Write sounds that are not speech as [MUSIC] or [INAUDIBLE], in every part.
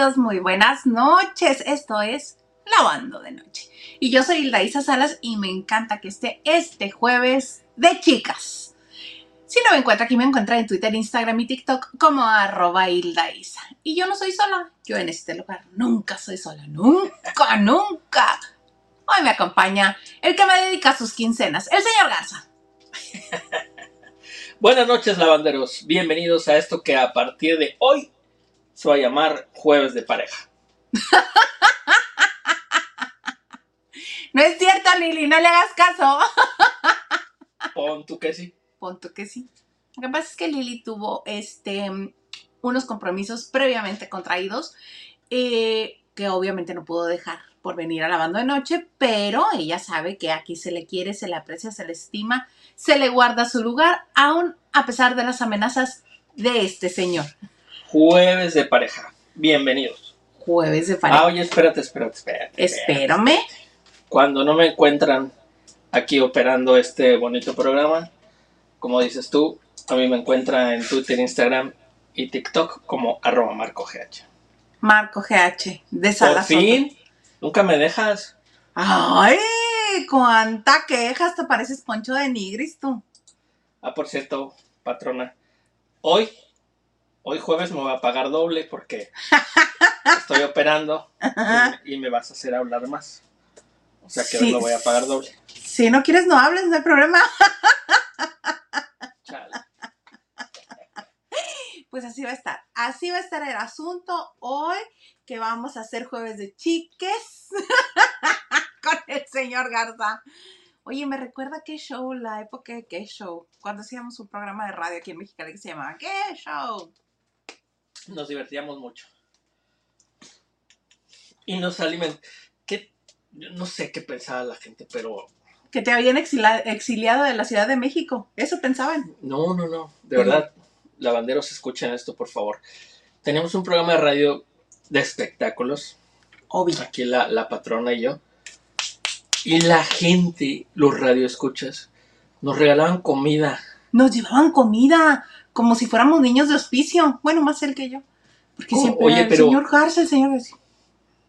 Muy buenas noches. Esto es Lavando de Noche. Y yo soy Hilda Isa Salas y me encanta que esté este jueves de chicas. Si no me encuentra aquí, me encuentra en Twitter, Instagram y TikTok como arroba Hilda Isa. Y yo no soy sola, yo en este lugar nunca soy sola, nunca, nunca. Hoy me acompaña el que me dedica sus quincenas, el señor Garza. [LAUGHS] Buenas noches, lavanderos. Bienvenidos a esto que a partir de hoy se va a llamar Jueves de Pareja. [LAUGHS] No es cierto, Lili, no le hagas caso. [LAUGHS] Pon tú que sí. Pon tú que sí. Lo que pasa es que Lili tuvo este, unos compromisos previamente contraídos eh, que obviamente no pudo dejar por venir a lavando de noche, pero ella sabe que aquí se le quiere, se le aprecia, se le estima, se le guarda su lugar, aún a pesar de las amenazas de este señor. Jueves de Pareja. Bienvenidos. Jueves de Ah, pareja. oye, espérate, espérate, espérate. Espérame. Cuando no me encuentran aquí operando este bonito programa, como dices tú, a mí me encuentra en Twitter, Instagram y TikTok como arroba marcogh. Marco GH, de Por Salas. fin, nunca me dejas. ¡Ay! ¡Cuánta quejas! Te pareces Poncho de Nigris tú. Ah, por cierto, patrona, hoy, hoy jueves me voy a pagar doble porque [LAUGHS] estoy operando y, y me vas a hacer hablar más. O sea que hoy me voy a pagar doble. Si no quieres, no hables, no hay problema. [LAUGHS] Chale. Pues así va a estar. Así va a estar el asunto hoy, que vamos a hacer jueves de chiques [LAUGHS] con el señor Garza. Oye, me recuerda qué show, la época de qué show, cuando hacíamos un programa de radio aquí en Mexicali que se llamaba ¿Qué show? Nos divertíamos mucho. Y nos alimentamos. No sé qué pensaba la gente, pero Que te habían exiliado de la Ciudad de México. Eso pensaban. no, no, no. De verdad, lavanderos, escuchen esto, por favor. Tenemos un programa de radio de espectáculos. Obvio. aquí la, la patrona y yo. Y la gente, los radioescuchas, nos regalaban comida. Nos llevaban comida como si fuéramos niños de hospicio. Bueno, más él que yo. Porque Oh, siempre oye, el pero- señor Garza, el señor Garza.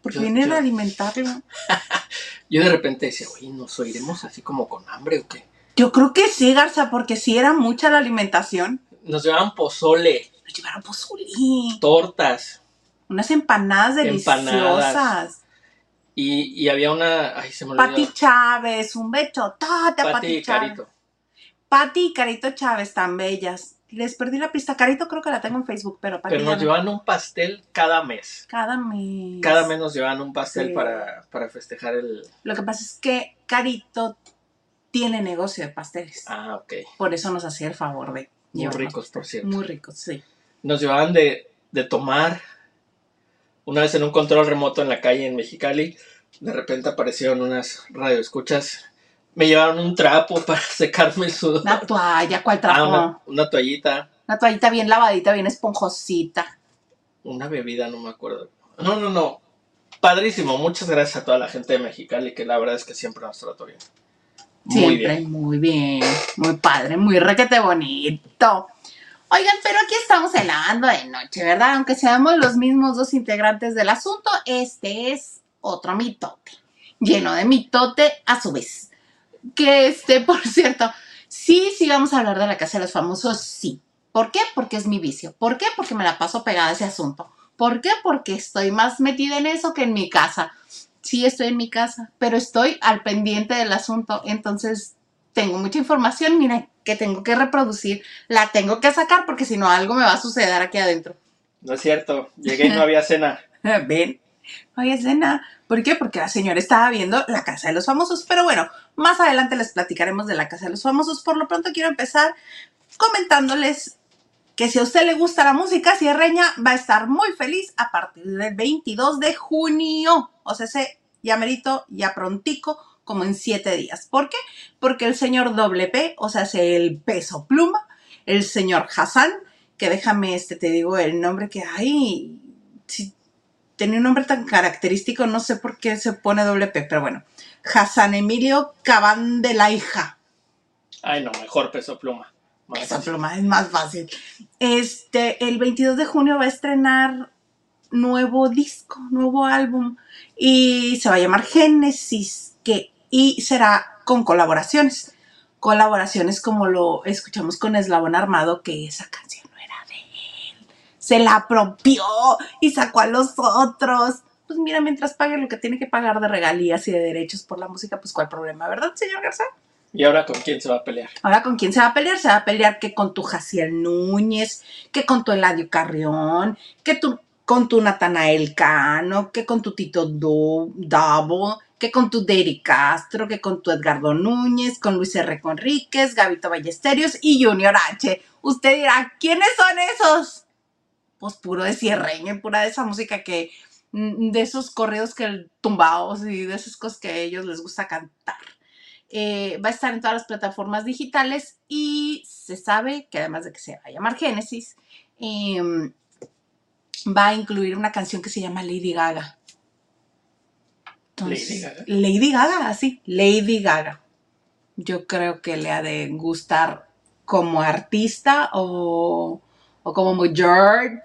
Porque Yo- vienen yo- a alimentarlo. [LAUGHS] Yo de repente decía, oye, ¿nos oiremos así como con hambre o qué? Yo creo que sí, Garza, porque sí era mucha la alimentación. Nos llevaban pozole, Nos llevaron pozole. tortas Unas empanadas deliciosas. Empanadas. y, y había una, ay, se me. Pati Chávez, un a Pati Pati Chávez. Carito. Pati y Carito Chávez, tan bellas. Les perdí la pista. Carito creo que la tengo en Facebook, pero Pati Pero nos no. llevaban un pastel cada mes. Cada mes. Cada mes nos llevaban un pastel Sí. para, para festejar el... Lo que pasa es que Carito tiene negocio de pasteles. Ah, ok. Por eso nos hacía el favor de Muy ricos, por cierto. Muy ricos, sí. Nos llevaban de, de tomar. Una vez en un control remoto en la calle en Mexicali, de repente aparecieron unas radioescuchas. Me llevaron un trapo [LAUGHS] para secarme el sudor. Una toalla, ¿cuál Ah, trapo? una, una toallita, Una toallita bien lavadita, bien esponjosita. una bebida, no me acuerdo. No, no, no. Padrísimo. Muchas gracias a toda la gente de Mexicali, que la verdad es que siempre nos trató bien. Muy Siempre, bien. muy bien, muy padre, muy requete bonito. Oigan, pero aquí estamos lavando de noche, ¿verdad? Aunque seamos los mismos dos integrantes del asunto, este es otro mitote, lleno de mitote a su vez. Que este, [LAUGHS] por cierto, sí, sí vamos a hablar de la casa de los famosos, sí. ¿Por qué? Porque es mi vicio. ¿Por qué? Porque me la paso pegada a ese asunto. ¿Por qué? Porque estoy más metida en eso que en mi casa. Sí, estoy en mi casa, pero estoy al pendiente del asunto. Entonces, tengo mucha información, mira, que tengo que reproducir. La tengo que sacar porque si no, algo me va a suceder aquí adentro. No es cierto. Llegué y no había cena. [LAUGHS] Ven. No hay escena. ¿Por qué? Porque la señora estaba viendo La Casa de los Famosos. Pero bueno, más adelante les platicaremos de La Casa de los Famosos. Por lo pronto quiero empezar comentándoles que si a usted le gusta la música sierreña, va a estar muy feliz a partir del 22 de junio. O sea, ese ya merito, ya prontico, como en siete días. ¿Por qué? Porque el señor doble P, o sea, hace el peso pluma, el señor Hassan, que déjame, este, te digo el nombre que si tenía un nombre tan característico, no sé por qué se pone doble P, pero bueno, Hassan Emilio Cabán de la hija. Ay, no, mejor peso pluma. Más fácil. pluma es más fácil. Este, el 22 de junio va a estrenar nuevo disco, nuevo álbum y se va a llamar Génesis, que y será con colaboraciones. Colaboraciones como lo escuchamos con Eslabón Armado, que esa canción no era de él. Se la apropió y sacó a los otros. Pues mira, mientras pague lo que tiene que pagar de regalías y de derechos por la música, pues cuál problema, ¿verdad, señor Garza? ¿Y ahora con quién se va a pelear? Ahora, ¿con quién se va a pelear? Se va a pelear que con tu Jaciel Núñez, que con tu Eladio Carrión, que tu, con tu Natanael Cano, que con tu Tito Davo, que con tu Derry Castro, que con tu Edgardo Núñez, con Luis R. Conríquez, Gavito Ballesterios y Junior H. Usted dirá, ¿quiénes son esos? Pues puro de cierreño, pura de esa música que, mm, de esos corridos que tumbados y de esas cosas que a ellos les gusta cantar. Eh, va a estar en todas las plataformas digitales y se sabe que además de que se va a llamar Génesis, em, va a incluir una canción que se llama Lady Gaga. Lady Gaga. Lady Gaga, así, Lady Gaga. Yo creo que le ha de gustar como artista o, o como George.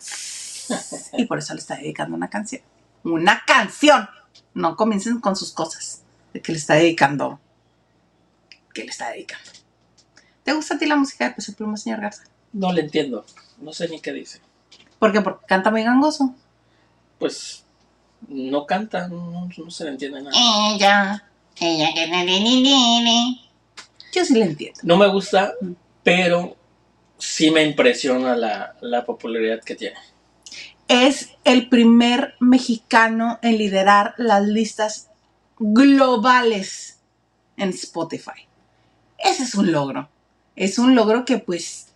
y por eso le está dedicando una canción. Una canción. No comiencen con sus cosas. De que le está dedicando que le está dedicando. ¿Te gusta a ti la música de Peso Pluma, señor Garza? No le entiendo. No sé ni qué dice. ¿Por qué? Porque canta muy gangoso. Pues no canta, no, no se le entiende nada. Ella, ella que. Yo sí le entiendo. No me gusta, pero sí me impresiona la, la popularidad que tiene. Es el primer mexicano en liderar las listas globales en Spotify. Ese es un logro. Es un logro que pues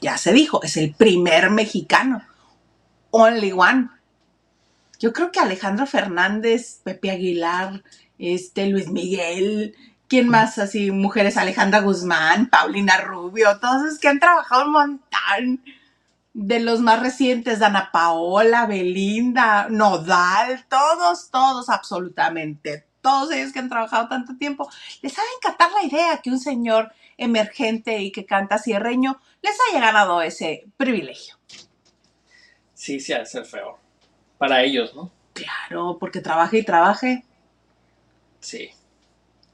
ya se dijo, es el primer mexicano. Only one. Yo creo que Alejandro Fernández, Pepe Aguilar, este Luis Miguel, ¿quién más así? Mujeres, Alejandra Guzmán, Paulina Rubio, todos esos que han trabajado un montón. De los más recientes, Dana Paola, Belinda, Nodal, todos, todos, absolutamente todos ellos que han trabajado tanto tiempo, les ha de encantar la idea que un señor emergente y que canta cierreño les haya ganado ese privilegio. Sí, sí, ha de ser feo. Para ellos, ¿no? Claro, porque trabaje y trabaje. Sí.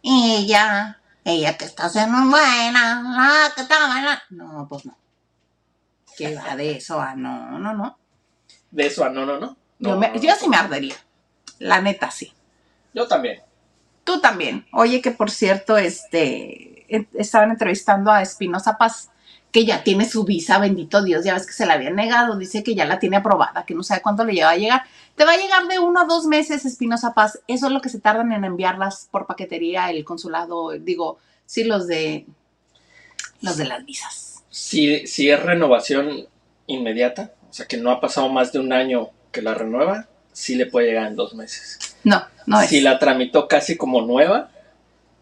Ella, ella que está haciendo buena, que está buena. No, pues no. ¿Qué va de eso a no, no, no? De eso a no, no, no. Yo, me- sí me ardería. La neta, sí. Yo también. Tú también. Oye, que por cierto, este, estaban entrevistando a Espinosa Paz, que ya tiene su visa, bendito Dios, ya ves que se la habían negado, dice que ya la tiene aprobada, que no sabe cuánto le lleva a llegar. Te va a llegar de uno a dos meses, Espinosa Paz. Eso es lo que se tardan en enviarlas por paquetería el consulado, digo, sí, los de los de las visas. Si, si es renovación inmediata, o sea que no ha pasado más de un año que la renueva, sí le puede llegar en dos meses. No, no es. Si la tramitó casi como nueva,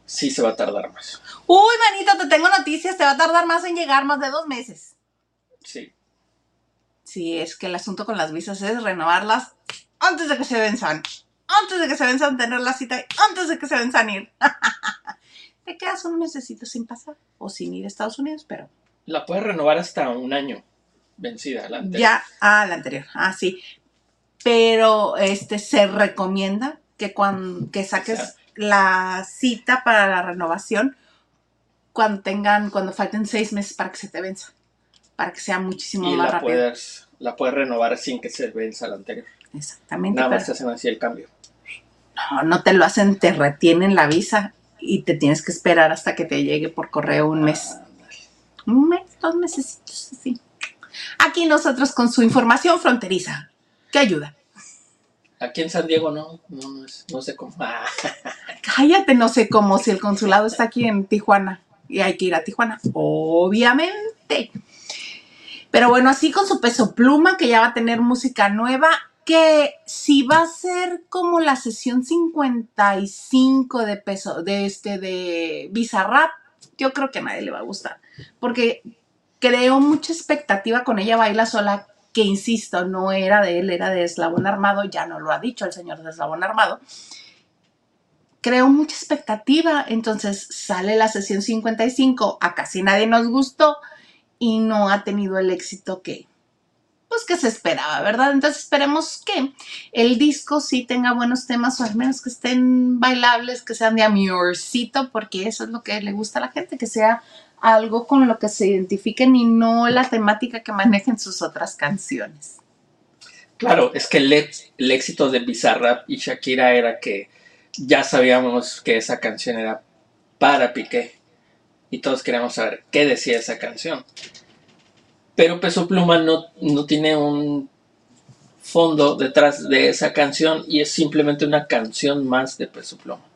sí se va a tardar más. Uy, manito, te tengo noticias, te va a tardar más en llegar, más de dos meses. Sí. Sí, es que el asunto con las visas es renovarlas antes de que se venzan. Antes de que se venzan tener la cita y antes de que se venzan ir. [LAUGHS] Te quedas un mesecito sin pasar o sin ir a Estados Unidos, pero La puedes renovar hasta un año vencida. La anterior. ya, ah, la anterior, ah, sí. Pero este se recomienda que cuando que saques O sea. La cita para la renovación cuando tengan, cuando falten seis meses para que se te venza, para que sea muchísimo Y más la rápido. puedes, la puedes renovar sin que se venza la anterior. Exactamente. Nada pero- más te hacen así el cambio. No, no te lo hacen, te retienen la visa y te tienes que esperar hasta que te llegue por correo un mes. Ah, Un mes, dos meses, así. Aquí nosotros con su información fronteriza. ¿Qué ayuda? Aquí en San Diego no, no, es- no sé cómo. [LAUGHS] Cállate, no sé cómo si el consulado está aquí en Tijuana y hay que ir a Tijuana. Obviamente. Pero bueno, así con su peso pluma, que ya va a tener música nueva, que si va a ser como la sesión 55 de peso, de este, de Bizarrap, yo creo que a nadie le va a gustar. Porque creó mucha expectativa con ella baila sola, que insisto, no era de él, era de Eslabón Armado, ya no lo ha dicho el señor de Eslabón Armado creó mucha expectativa. Entonces sale la sesión 55, a casi nadie nos gustó y no ha tenido el éxito que, pues que se esperaba, ¿verdad? Entonces esperemos que el disco sí tenga buenos temas o al menos que estén bailables, que sean de amorcito, porque eso es lo que le gusta a la gente, que sea algo con lo que se identifiquen y no la temática que manejen sus otras canciones. Claro, es que el, el éxito de Bizarrap y Shakira era que ya sabíamos que esa canción era para Piqué y todos queríamos saber qué decía esa canción. Pero Peso Pluma no, no tiene un fondo detrás de esa canción y es simplemente una canción más de Peso Pluma.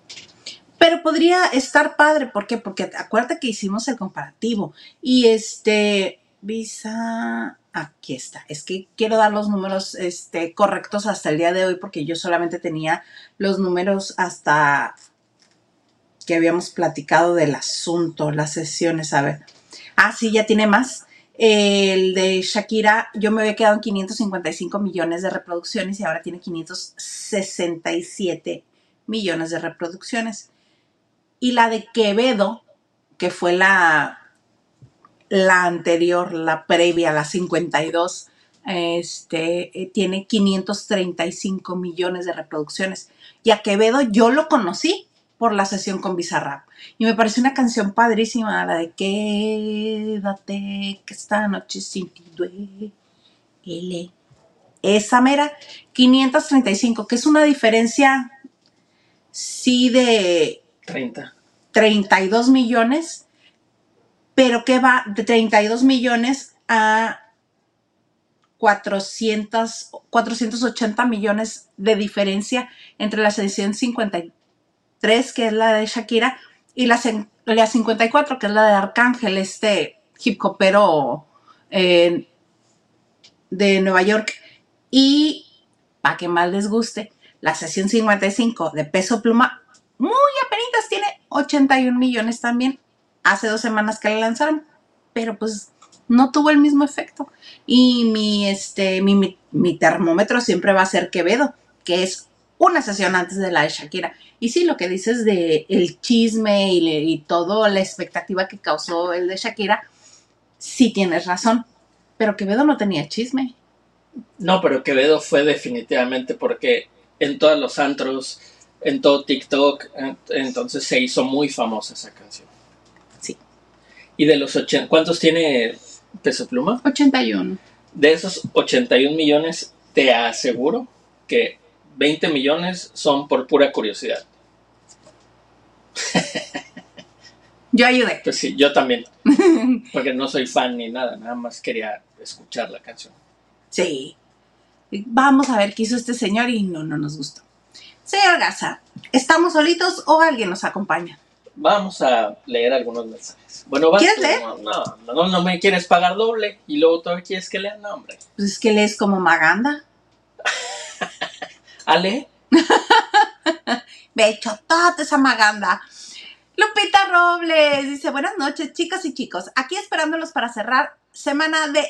Pero podría estar padre, ¿por qué? Porque acuérdate que hicimos el comparativo y este Visa aquí está. Es que quiero dar los números este, correctos hasta el día de hoy porque yo solamente tenía los números hasta que habíamos platicado del asunto, las sesiones, a ver. Ah, sí, ya tiene más. El de Shakira, yo me había quedado en 555 millones de reproducciones y ahora tiene 567 millones de reproducciones. Y la de Quevedo, que fue la, la anterior, la previa, la 52, este, eh, tiene 535 millones de reproducciones. Y a Quevedo yo lo conocí por la sesión con Bizarrap. Y me pareció una canción padrísima, la de Quédate, que esta noche sin ti duele. Esa mera, 535, que es una diferencia, sí, de 30. 32 millones, pero que va de 32 millones a 400, 480 millones de diferencia entre la sesión 53 que es la de Shakira, y la, la 54, que es la de Arcángel, este hip hopero eh, de Nueva York. Y, para que más les guste, la sesión 55 de Peso Pluma, muy apenas tiene 81 millones también. Hace dos semanas que la lanzaron, pero pues no tuvo el mismo efecto. Y mi, este, mi, mi termómetro siempre va a ser Quevedo, que es una sesión antes de la de Shakira. Y sí, lo que dices de el chisme y, y todo, la expectativa que causó el de Shakira, sí tienes razón. Pero Quevedo no tenía chisme. No, pero Quevedo fue definitivamente porque en todos los antros, en todo TikTok, entonces se hizo muy famosa esa canción. Sí. Y de los 80, ¿cuántos tiene Peso Pluma? 81. De esos 81 millones, te aseguro que 20 millones son por pura curiosidad. [LAUGHS] Yo ayudé. Pues sí, yo también. [LAUGHS] Porque no soy fan ni nada, nada más quería escuchar la canción. Sí. Vamos a ver qué hizo este señor y no, no nos gustó. Señor Garza, ¿estamos solitos o alguien nos acompaña? Vamos a leer algunos mensajes. Bueno, vas ¿Quieres tú. leer? No, no, no, no me quieres pagar doble y luego todavía quieres que lea el nombre. Pues es que lees como Maganda. [LAUGHS] Ale, [LAUGHS] Ve toda esa Maganda. Lupita Robles dice, buenas noches, chicas y chicos. Aquí esperándolos para cerrar semana de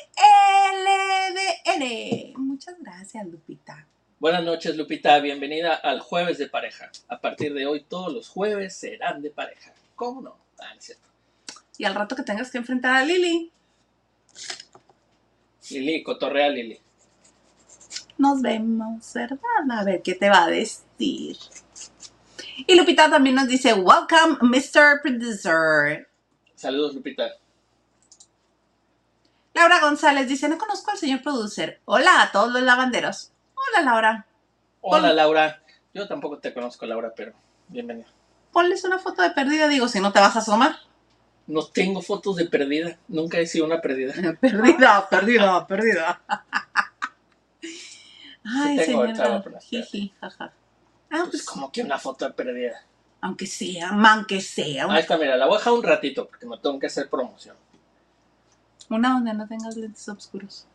LDN. Muchas gracias, Lupita. Buenas noches Lupita, bienvenida al jueves de pareja. A partir de hoy todos los jueves serán de pareja. ¿Cómo no? Ah, no es cierto. Y al rato que tengas que enfrentar a Lili, Lili, cotorrea Lili. nos vemos, ¿verdad? A ver qué te va a decir. Y Lupita también nos dice, welcome, Mr. Producer. Saludos Lupita. Laura González dice, no conozco al señor producer. Hola a todos los lavanderos. Hola, Laura. Hola Pon- Laura. Yo tampoco te conozco Laura, pero bienvenida. Ponles una foto de perdida, digo, si no te vas a asomar. No tengo fotos de perdida. Nunca he sido una perdida. [LAUGHS] Perdida, perdida, perdida. Ay, Sí tengo, señora. Jiji, jaja. Ah, Pues pues, como que una foto de perdida. aunque sea, aunque sea. Ahí está, mira, la voy a dejar un ratito porque me tengo que hacer promoción. Una donde no tengas lentes oscuros.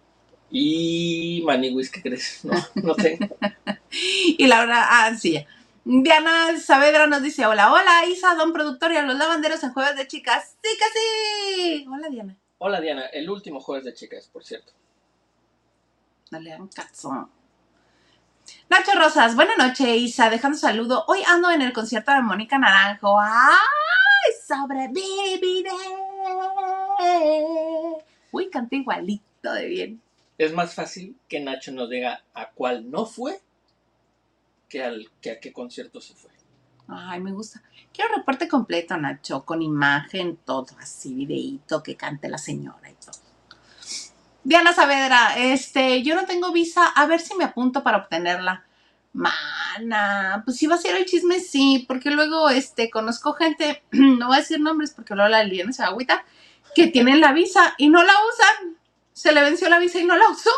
Y Maniwis, ¿qué crees? No, no tengo. [LAUGHS] Y Laura, ah, sí. Diana Saavedra nos dice, hola, hola, Isa, don productor y a los lavanderos en Jueves de Chicas. Sí que sí. Hola, Diana. Hola Diana, el último jueves de chicas, por cierto. No le hagan caso. Nacho Rosas, buenas noches, Isa, dejando saludo. Hoy ando en el concierto de Mónica Naranjo. ¡Ay! Sobreviviré. Uy, canta igualito de bien. Es más fácil que Nacho nos diga a cuál no fue que, al, que a qué concierto se fue. Ay, me gusta. Quiero reporte completo, Nacho, con imagen, todo así, videíto, que cante la señora y todo. Diana Saavedra, este, yo no tengo visa, a ver si me apunto para obtenerla. Mana, pues si va a ser el chisme, sí, porque luego, este, conozco gente, [CLEARS THROAT] no voy a decir nombres porque luego la liana se agüita, que tienen la visa y no la usan. Se le venció la visa y no la usó.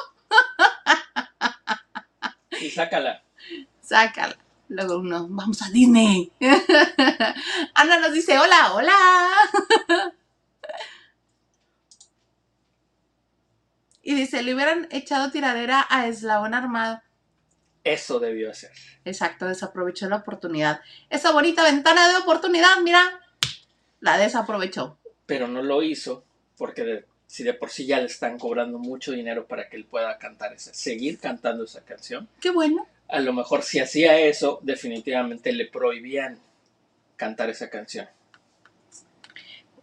Y sácala. Sácala. Luego uno, vamos a Disney. Ana nos dice, hola, hola. y dice, le hubieran echado tiradera a Eslabón Armado. Eso debió hacer. Exacto, desaprovechó la oportunidad. Esa bonita ventana de oportunidad, mira, la desaprovechó. Pero no lo hizo porque si de por sí ya le están cobrando mucho dinero para que él pueda cantar esa, seguir cantando esa canción, Qué bueno. a lo mejor si hacía eso, definitivamente le prohibían cantar esa canción.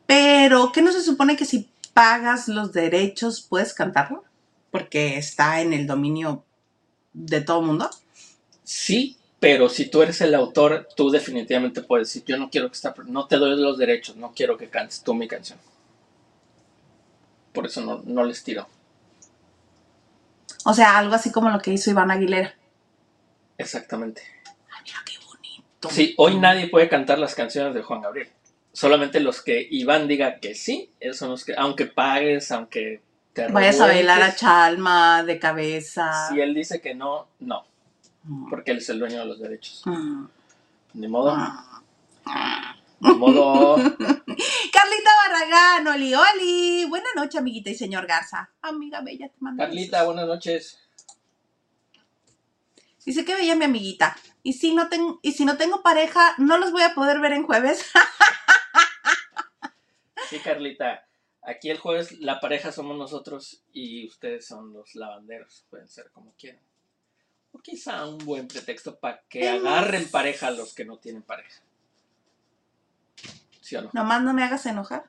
Pero, ¿qué no se supone que si pagas los derechos puedes cantarlo? Porque está en el dominio de todo el mundo. Sí, pero si tú eres el autor, tú definitivamente puedes decir, yo no quiero que esta, no te doy los derechos, no quiero que cantes tú mi canción. Por eso no, no les tiró. O sea, algo así como lo que hizo Iván Aguilera. Exactamente. Ay, mira qué bonito. Sí, hoy nadie puede cantar las canciones de Juan Gabriel. Solamente los que Iván diga que sí, esos son los que, aunque pagues, aunque te Vayas a bailar a Chalma de cabeza. Si él dice que no, no, Mm. porque él es el dueño de los derechos. Mm. Ni modo, Mm. ni modo. [LAUGHS] Carlita Barragán, Oli, Oli. Buenas noches, amiguita y señor Garza. Amiga bella, te mando Carlita, besos. buenas noches. Dice que bella mi amiguita. Y si no tengo, y si no tengo pareja, no los voy a poder ver en jueves. [LAUGHS] Sí, Carlita. Aquí el jueves la pareja somos nosotros y ustedes son los lavanderos. Pueden ser como quieran. O quizá un buen pretexto para que Hemos- agarren pareja a los que no tienen pareja. ¿Sí o no? Nomás no me hagas enojar.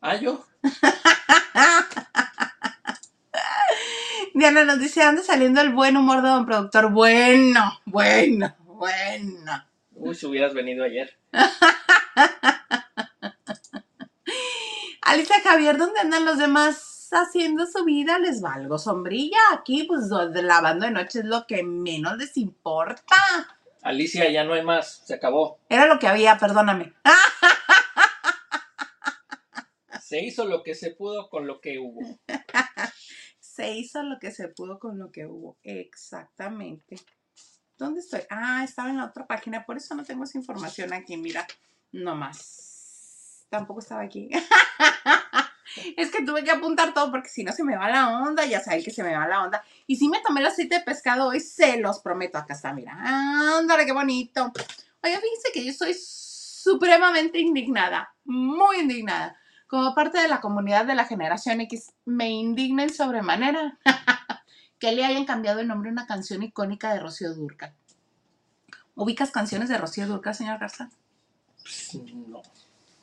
Ah, yo. [LAUGHS] Diana nos dice, anda saliendo el buen humor de don productor. Bueno, bueno, bueno. Uy, si hubieras venido ayer. [LAUGHS] Alicia Javier, ¿dónde andan los demás haciendo su vida? Les valgo sombrilla. Aquí, pues, lavando de noche es lo que menos les importa. Alicia, ya no hay más. Se acabó. Era lo que había, perdóname. [LAUGHS] Se hizo lo que se pudo con lo que hubo. [LAUGHS] Se hizo lo que se pudo con lo que hubo. Exactamente. ¿Dónde estoy? Ah, estaba en la otra página, por eso no tengo esa información aquí, mira. No más. Tampoco estaba aquí. [LAUGHS] es que tuve que apuntar todo porque si no se me va la onda, ya saben que se me va la onda. Y si me tomé el aceite de pescado hoy, se los prometo. Acá está, mira. Ándale, qué bonito. Oiga, fíjense que yo soy supremamente indignada, muy indignada. Como parte de la comunidad de la generación X, me indigna en sobremanera [LAUGHS] que le hayan cambiado el nombre a una canción icónica de Rocío Durcal. ¿Ubicas canciones de Rocío Durcal, señor Garza? Pues, no.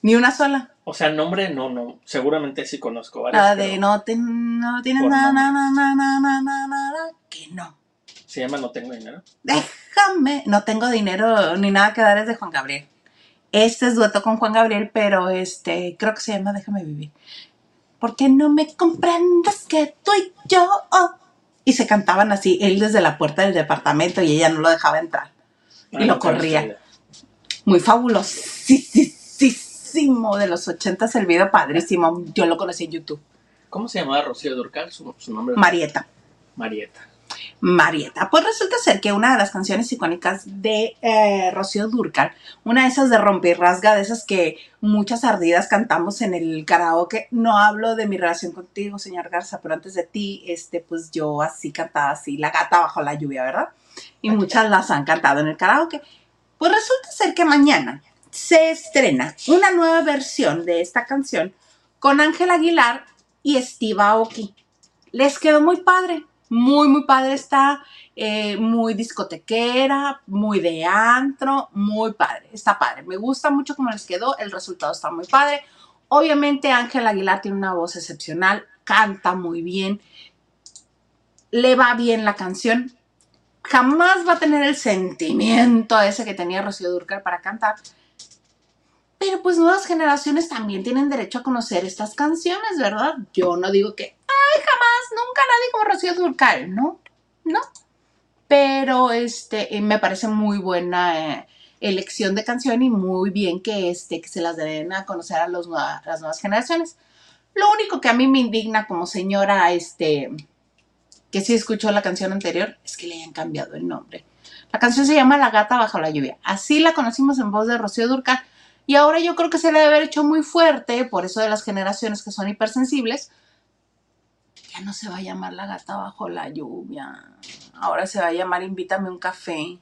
Ni una sola. O sea, nombre no, no. Seguramente sí conozco varios. La de pero no, te, no tienes nada, nada, nada, nada, nada, nada, que no. Se llama No Tengo Dinero. Déjame. No tengo dinero ni nada que dar es de Juan Gabriel. Este es dueto con Juan Gabriel, pero este creo que se llama Déjame vivir. Porque no me comprendes que tú y yo. oh? Y se cantaban así, él desde la puerta del departamento y ella no lo dejaba entrar. Y lo no tengo corría. idea. Muy de los ochentas, el video padrísimo. Yo lo conocí en YouTube. ¿Cómo se llamaba Rocío Durcal? Su, su nombre. Marieta. Marieta. Marieta. Pues resulta ser que una de las canciones icónicas de eh, Rocío Durcal, una de esas de rompe y rasga, de esas que muchas ardidas cantamos en el karaoke. No hablo de mi relación contigo, señor Garza, pero antes de ti, este, pues yo así cantaba así, la gata bajo la lluvia, ¿verdad? Y muchas las han cantado en el karaoke. Pues resulta ser que mañana se estrena una nueva versión de esta canción con Ángel Aguilar y Steve Aoki. Les quedó muy padre, muy, muy padre está, eh, muy discotequera, muy de antro, muy padre, está padre. Me gusta mucho cómo les quedó, el resultado está muy padre. Obviamente Ángel Aguilar tiene una voz excepcional, canta muy bien, le va bien la canción, jamás va a tener el sentimiento ese que tenía Rocío Durcal para cantar. Pero pues nuevas generaciones también tienen derecho a conocer estas canciones, ¿verdad? Yo no digo que, ay, jamás, nunca nadie como Rocío Durcal, ¿no? No. Pero este, me parece muy buena eh, elección de canción y muy bien que, este, que se las den a conocer a, los, a las nuevas generaciones. Lo único que a mí me indigna como señora, este, que sí escuchó la canción anterior, es que le hayan cambiado el nombre. La canción se llama La gata bajo la lluvia. Así la conocimos en voz de Rocío Durcal. Y ahora yo creo que se le debe haber hecho muy fuerte, por eso de las generaciones que son hipersensibles. Ya no se va a llamar La gata bajo la lluvia. Ahora se va a llamar Invítame un café.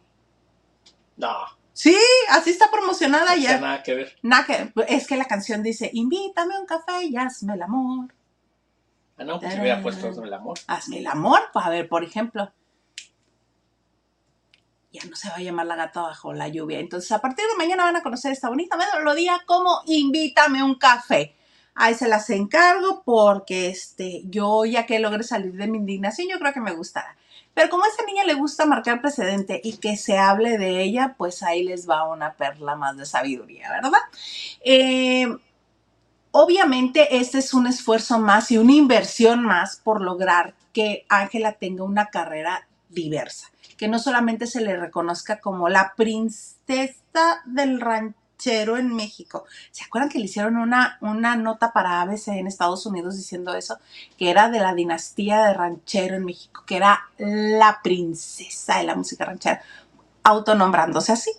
No. Sí, así está promocionada No ya. tiene nada que ver. Nada que- es que la canción dice, invítame un café y hazme el amor. Ah, no, pues si hubiera puesto el amor. Hazme el amor. Pues a ver, por ejemplo. Ya no se va a llamar la gata bajo la lluvia. Entonces, a partir de mañana van a conocer esta bonita melodía como Invítame un café. Ahí se las encargo porque este, yo ya que logre salir de mi indignación, yo creo que me gustará. Pero como a esa niña le gusta marcar precedente y que se hable de ella, pues ahí les va una perla más de sabiduría, ¿verdad? Eh, obviamente este es un esfuerzo más y una inversión más por lograr que Ángela tenga una carrera diversa, que no solamente se le reconozca como la princesa del ranchero en México. ¿Se acuerdan que le hicieron una, una nota para ABC en Estados Unidos diciendo eso? Que era de la dinastía de ranchero en México, que era la princesa de la música ranchera, autonombrándose así.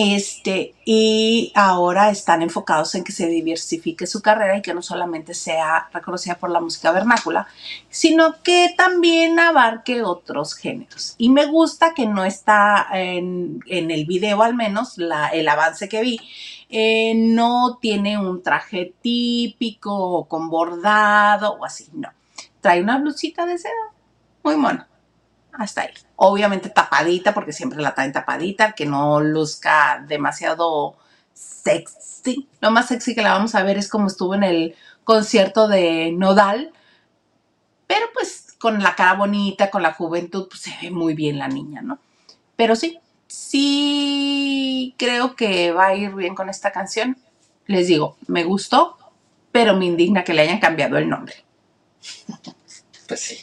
Este, y ahora están enfocados en que se diversifique su carrera y que no solamente sea reconocida por la música vernácula, sino que también abarque otros géneros. Y me gusta que no está en, el video, al menos, el avance que vi, eh, no tiene un traje típico o con bordado o así, no. Trae una blusita de seda, muy mono. Hasta ahí. Obviamente tapadita, porque siempre la traen tapadita, que no luzca demasiado sexy. Lo más sexy que la vamos a ver es como estuvo en el concierto de Nodal. Pero pues con la cara bonita, con la juventud, pues se ve muy bien la niña, ¿no? Pero sí, sí creo que va a ir bien con esta canción. Les digo, me gustó, pero me indigna que le hayan cambiado el nombre. Pues sí.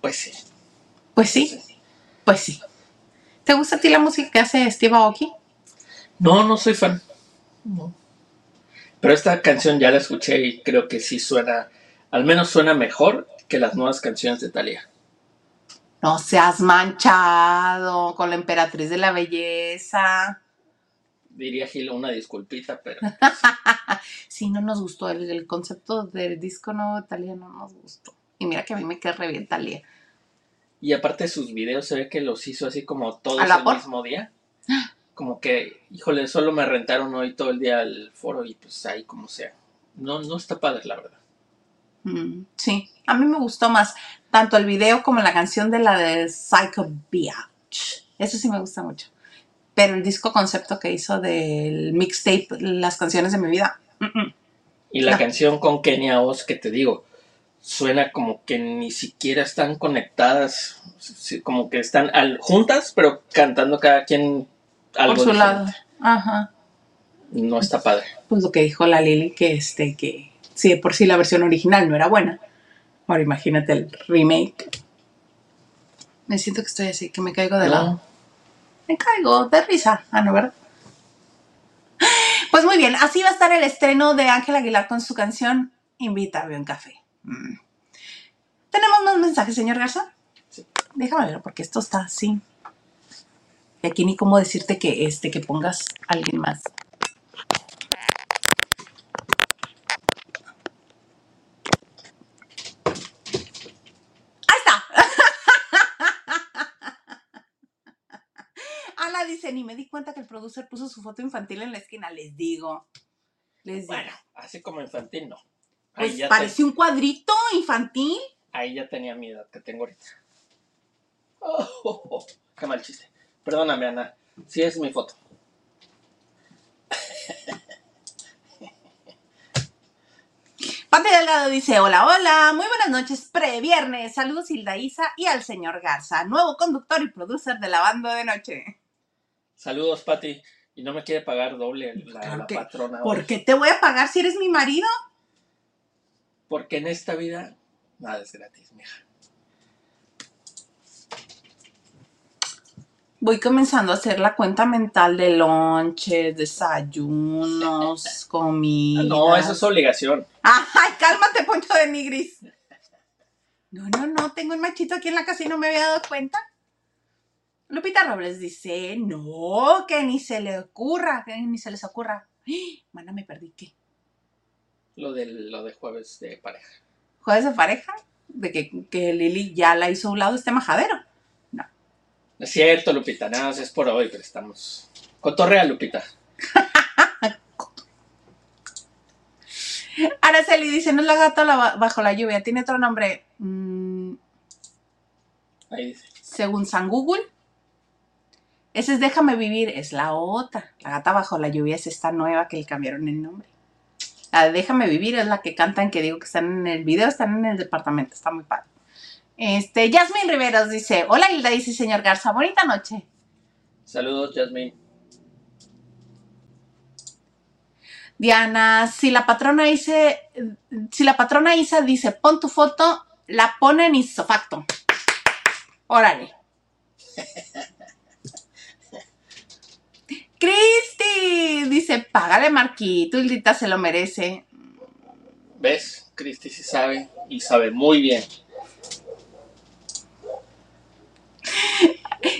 Pues sí. Pues sí, pues sí. ¿Te gusta a ti la música que hace Steve Aoki? No, no soy fan. No. Pero esta canción ya la escuché y creo que sí suena, al menos suena mejor que las nuevas canciones de Thalía. No seas manchado con la emperatriz de la belleza. Diría Gil una disculpita, pero [LAUGHS] Sí, no nos gustó. El, el concepto del disco nuevo de Thalía no nos gustó. Y mira que a mí me queda re bien Thalía. Y aparte sus videos se ve que los hizo así como todos ¿A la el por? mismo día. Como que, híjole, solo me rentaron hoy todo el día el foro y pues ahí como sea. No, no está padre, la verdad. Mm, sí, a mí me gustó más tanto el video como la canción de la de Psycho Biatch. Eso sí me gusta mucho. Pero el disco concepto que hizo del mixtape, las canciones de mi vida, mm, mm. Y la No. canción con Kenia Oz, que te digo, suena como que ni siquiera están conectadas, como que están al- juntas, pero cantando cada quien algo por su diferente. lado. Ajá. No está padre. Pues lo que dijo la Lili, que este, que si de por sí la versión original no era buena. Ahora imagínate el remake. Me siento que estoy así, que me caigo de lado. Me caigo de risa. Ah, no, ¿verdad? Pues muy bien, así va a estar el estreno de Ángel Aguilar con su canción Invítame a un café. Mm. ¿Tenemos más mensajes, señor Garza? Sí. Déjame ver, porque esto está así. Y aquí ni cómo decirte que este, que pongas a alguien más. Ahí está. [LAUGHS] Ana dice, ni me di cuenta que el producer puso su foto infantil en la esquina. Les digo. Les digo. Bueno, así como infantil, no. Pues ya te- parecía un cuadrito infantil. ahí ya tenía mi edad que tengo ahorita. Oh, oh, oh, qué mal chiste. Perdóname, Ana. Sí es mi foto. Pati Delgado dice, hola, hola, muy buenas noches, pre-viernes, saludos Hilda Isa y al señor Garza, nuevo conductor y producer de la banda de noche. Saludos, Pati. Y no me quiere pagar doble la, Claro la que- patrona. hoy. ¿Por qué te voy a pagar si eres mi marido? Porque en esta vida nada es gratis, mija. Voy comenzando a hacer la cuenta mental de lonches, desayunos, [LAUGHS] comidas. Ah, No, eso es obligación. Ay, cálmate, Poncho de Nigris. No, no, no, tengo un machito aquí en la casa y no me había dado cuenta. Lupita Robles dice, no, que ni se le ocurra, que ni se les ocurra. ¡Ah! Mana, me perdí, ¿qué? Lo, del, lo de jueves de pareja. ¿Jueves de pareja? De que, que Lili ya la hizo a un lado este majadero. No es cierto, Lupita, nada más es por hoy, pero estamos. Cotorrea, Lupita. [LAUGHS] Araceli dice, no es la gata la- bajo la lluvia, tiene otro nombre. Mm, Ahí dice. según San Google. Ese es Déjame vivir, es la otra. La gata bajo la lluvia es esta nueva que le cambiaron el nombre. La de Déjame vivir es la que cantan, que digo que están en el video, están en el departamento, está muy padre. Este, Yasmin Riveros dice, hola Hilda, dice señor Garza, bonita noche. Saludos, Jasmine. Diana, si la patrona dice, si la patrona Isa dice, pon tu foto, la pone en isofacto. Órale. [LAUGHS] Cristi dice, págale Marquito, Hildita se lo merece. ¿Ves? Cristi sí sabe y sabe muy bien.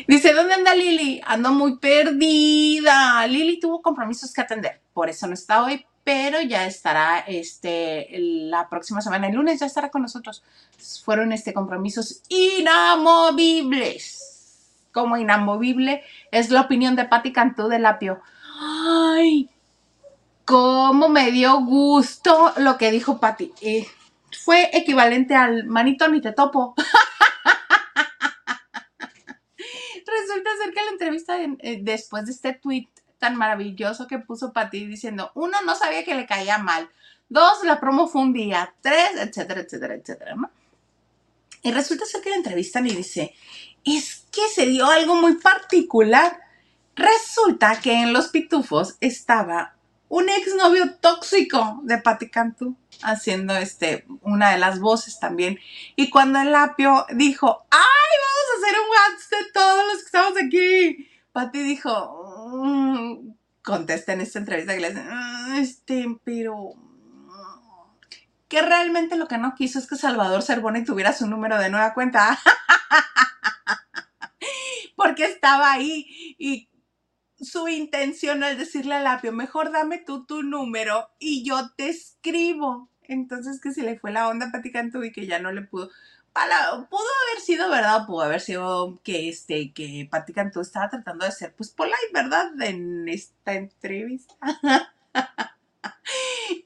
Dice, ¿dónde anda Lili? Ando muy perdida. Lili tuvo compromisos que atender, por eso no está hoy, pero ya estará este, la próxima semana, el lunes ya estará con nosotros. Fueron este, compromisos inamovibles. Como inamovible es la opinión de Patti Cantú del Apio. ¡Ay! ¿Cómo me dio gusto lo que dijo Patti? Eh, fue equivalente al manito ni te topo. [LAUGHS] Resulta ser que la entrevista en- eh, después de este tweet tan maravilloso que puso Pati diciendo, uno, no sabía que le caía mal, dos, la promo fue un día, tres, etcétera, etcétera, etcétera. Y resulta ser que la entrevistan y dice, es que se dio algo muy particular. Resulta que en Los Pitufos estaba un exnovio tóxico de Patti Cantú haciendo este, una de las voces también. Y cuando el apio dijo, ¡ay, vamos a hacer un WhatsApp de todos los que estamos aquí! Patti dijo, "Mm", contesta en esta entrevista que le dicen, "Ah, este, pero... mm", Que realmente lo que no quiso es que Salvador Cervoni tuviera su número de nueva cuenta. [LAUGHS] Porque estaba ahí y su intención al decirle al apio, mejor dame tú tu número y yo te escribo. Entonces que se le fue la onda a y que ya no le pudo. Para, pudo haber sido verdad, pudo haber sido que este, que Pati Cantú estaba tratando de ser pues polite, ¿verdad? En esta entrevista. [LAUGHS]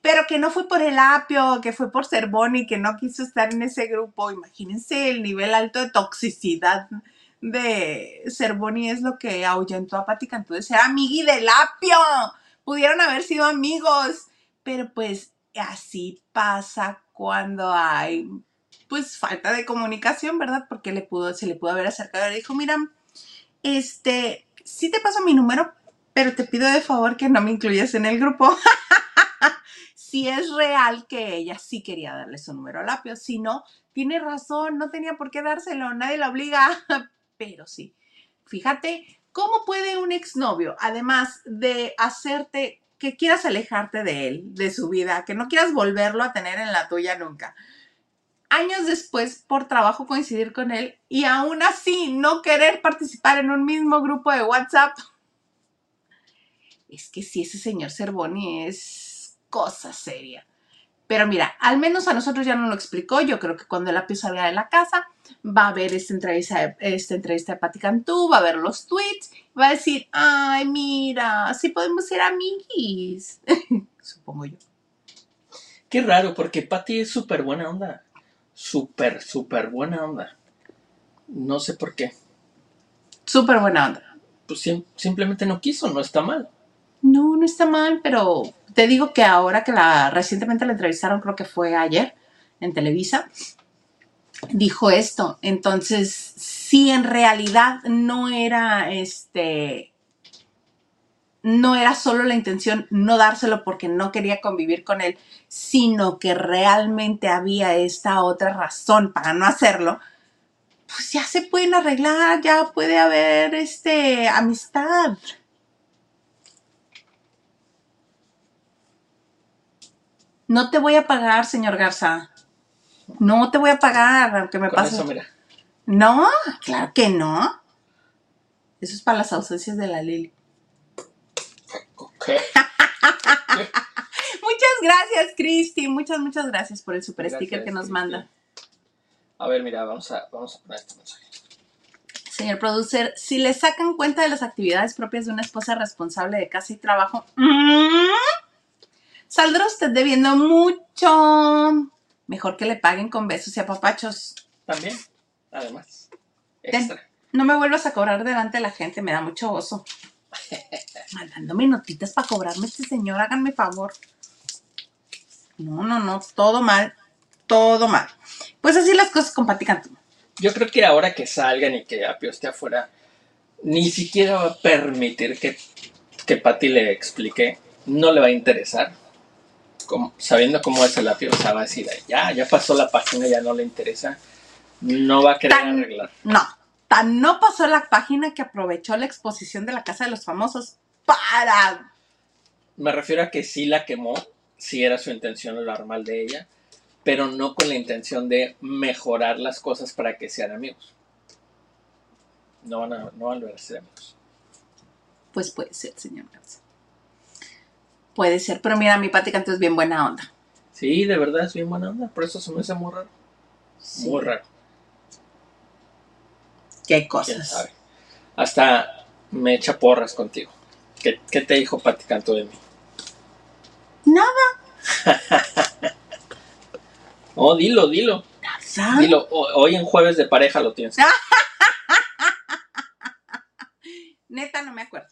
Pero que no fue por el apio, que fue por ser Bonnie, que no quiso estar en ese grupo. Imagínense el nivel alto de toxicidad de ser Bonnie es lo que ahuyentó a Pati Cantú de ser amigui del apio. Pudieron haber sido amigos, pero pues así pasa cuando hay pues falta de comunicación, ¿verdad? Porque se le pudo haber acercado y le dijo, mira, este, sí te paso mi número, pero te pido de favor que no me incluyas en el grupo. [LAUGHS] si es real que ella sí quería darle su número al apio, si no, tiene razón, no tenía por qué dárselo, nadie la obliga, pero sí. Fíjate, ¿cómo puede un exnovio, además de hacerte que quieras alejarte de él, de su vida, que no quieras volverlo a tener en la tuya nunca? Años después, por trabajo, coincidir con él y aún así no querer participar en un mismo grupo de WhatsApp. Es que si ese señor Cervoni es cosa seria. Pero mira, al menos a nosotros ya no lo explicó. Yo creo que cuando el apio salga de la casa, va a ver esta entrevista, de- esta entrevista de Pati Cantú, va a ver los tweets, va a decir, ay, mira, sí podemos ser amiguis. [LAUGHS] Supongo yo. Qué raro, porque Patty es súper buena onda. Súper, súper buena onda. No sé por qué. Súper buena onda. Pues sim- simplemente no quiso, no está mal. No, no está mal, pero te digo que ahora que la recientemente la entrevistaron, creo que fue ayer en Televisa, dijo esto. Entonces, si en realidad no era este no era solo la intención no dárselo porque no quería convivir con él, sino que realmente había esta otra razón para no hacerlo, pues ya se pueden arreglar, ya puede haber este amistad. No te voy a pagar, señor Garza. No te voy a pagar, aunque me Con pase. eso, mira. No, claro que no. Eso es para las ausencias de la Lili. Ok. [LAUGHS] Muchas gracias, Cristi. Muchas, muchas gracias por el super sticker que nos Cristi. manda. A ver, mira, vamos a, vamos a poner este mensaje. Señor producer, si le sacan cuenta de las actividades propias de una esposa responsable de casa y trabajo, ¿mm? Saldrá usted debiendo mucho. Mejor que le paguen con besos y apapachos. También, además. Extra. No me vuelvas a cobrar delante de la gente, me da mucho oso. [LAUGHS] Mandándome notitas para cobrarme este señor, háganme favor. No, no, no, todo mal, todo mal. Pues así las cosas con Pati Cantú. Yo creo que ahora que salgan y que Apio esté afuera, ni siquiera va a permitir que, que Patty le explique. No le va a interesar. Como- sabiendo cómo es el Apio, o sea, va a decir, ya, ya pasó la página, ya no le interesa. No va a querer Tan- arreglar. No, tan no pasó la página que aprovechó la exposición de la Casa de los Famosos para... Me refiero a que sí la quemó, sí era su intención hablar mal de ella, pero no con la intención de mejorar las cosas para que sean amigos. No van a, no van a volver a ser amigos. Pues puede ser, señor Garza. Puede ser, pero mira, mi Pati Cantú es bien buena onda. Sí, de verdad es bien buena onda, por eso se me hace muy raro. Sí, Muy raro, quién cosas. sabe. Hasta me echa porras contigo. ¿Qué, qué te dijo Pati Canto de mí? Nada. [LAUGHS] Oh, dilo, dilo. Nada. Dilo, ho- hoy en jueves de pareja lo tienes. [LAUGHS] Neta, no me acuerdo.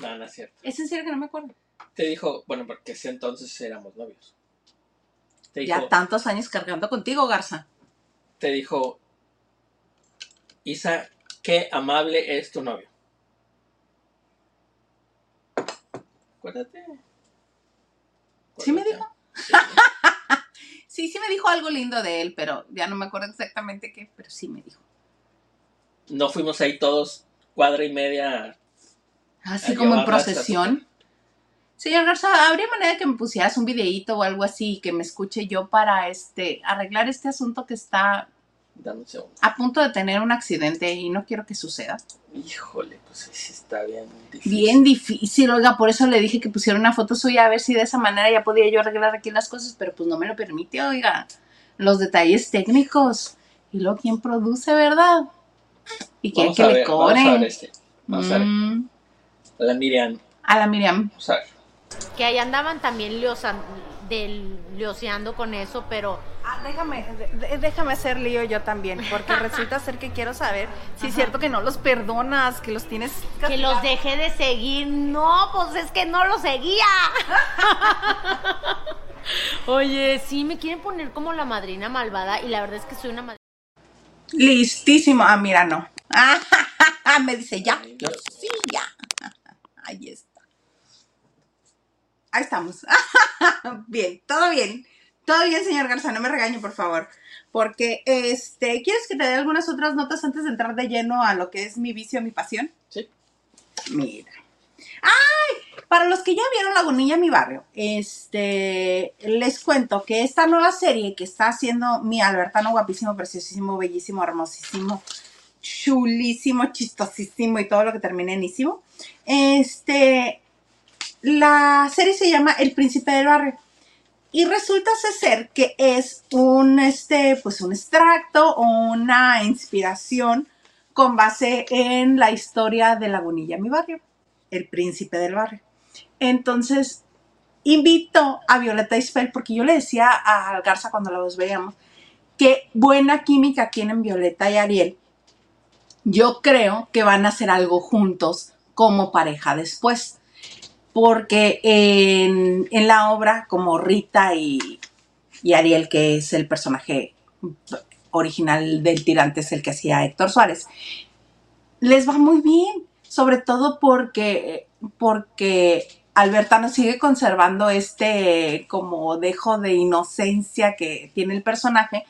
No, no es cierto. Es en serio que no me acuerdo. Te dijo, bueno, porque ese entonces éramos novios. Te dijo, Ya tantos años cargando contigo, Garza. te dijo, Isa, qué amable es tu novio. Acuérdate. ¿Sí me dijo? [LAUGHS] Sí, sí me dijo algo lindo de él, pero ya no me acuerdo exactamente qué, pero sí me dijo. No fuimos ahí todos cuadra y media. Así como en procesión. Señor Garza, ¿habría manera de que me pusieras un videíto o algo así y que me escuche yo para este arreglar este asunto que está a punto de tener un accidente y no quiero que suceda? Híjole, pues sí está bien difícil. Bien difícil, oiga, por eso le dije que pusiera una foto suya a ver si de esa manera ya podía yo arreglar aquí las cosas, pero pues no me lo permite, oiga. Los detalles técnicos. Y luego, ¿quién produce, verdad? Y quiere Vamos que a le ver, vamos a ver cobren. este. Vamos a ver. Mm, La Miriam. a la Miriam. Vamos a ver. Que ahí andaban también del- leoseando con eso, pero Ah, déjame, de- déjame hacer lío yo también, porque [LAUGHS] resulta ser que quiero saber si es cierto que no los perdonas, que los tienes que los dejé de seguir. No, pues es que no los seguía. [LAUGHS] Oye, sí, me quieren poner como la madrina malvada y la verdad es que soy una madrina. Listísimo. Ah, mira, no. Ah, [LAUGHS] me dice ya. Yo, sí, ya. Ahí está. Ahí estamos. [LAUGHS] bien, todo bien. Todo bien, señor Garza, no me regañe, por favor. Porque, este, ¿quieres que te dé algunas otras notas antes de entrar de lleno a lo que es mi vicio, mi pasión? Sí. Mira. ¡Ay! Para los que ya vieron Lagunilla, mi barrio, este, les cuento que esta nueva serie que está haciendo mi Albertano guapísimo, preciosísimo, bellísimo, hermosísimo, chulísimo, chistosísimo y todo lo que termine en ísimo, este, la serie se llama El Príncipe del Barrio. Y resulta ser que es un, este, pues un extracto o una inspiración con base en la historia de Lagunilla, mi barrio, el príncipe del barrio. Entonces, invito a Violeta Isfel, porque yo le decía a Garza cuando los veíamos, que buena química tienen Violeta y Ariel. Yo creo que van a hacer algo juntos como pareja después. Porque en, la obra, como Rita y, y Ariel, que es el personaje original del tirante, es el que hacía Héctor Suárez, les va muy bien, sobre todo porque, porque Albertano sigue conservando este como dejo de inocencia que tiene el personaje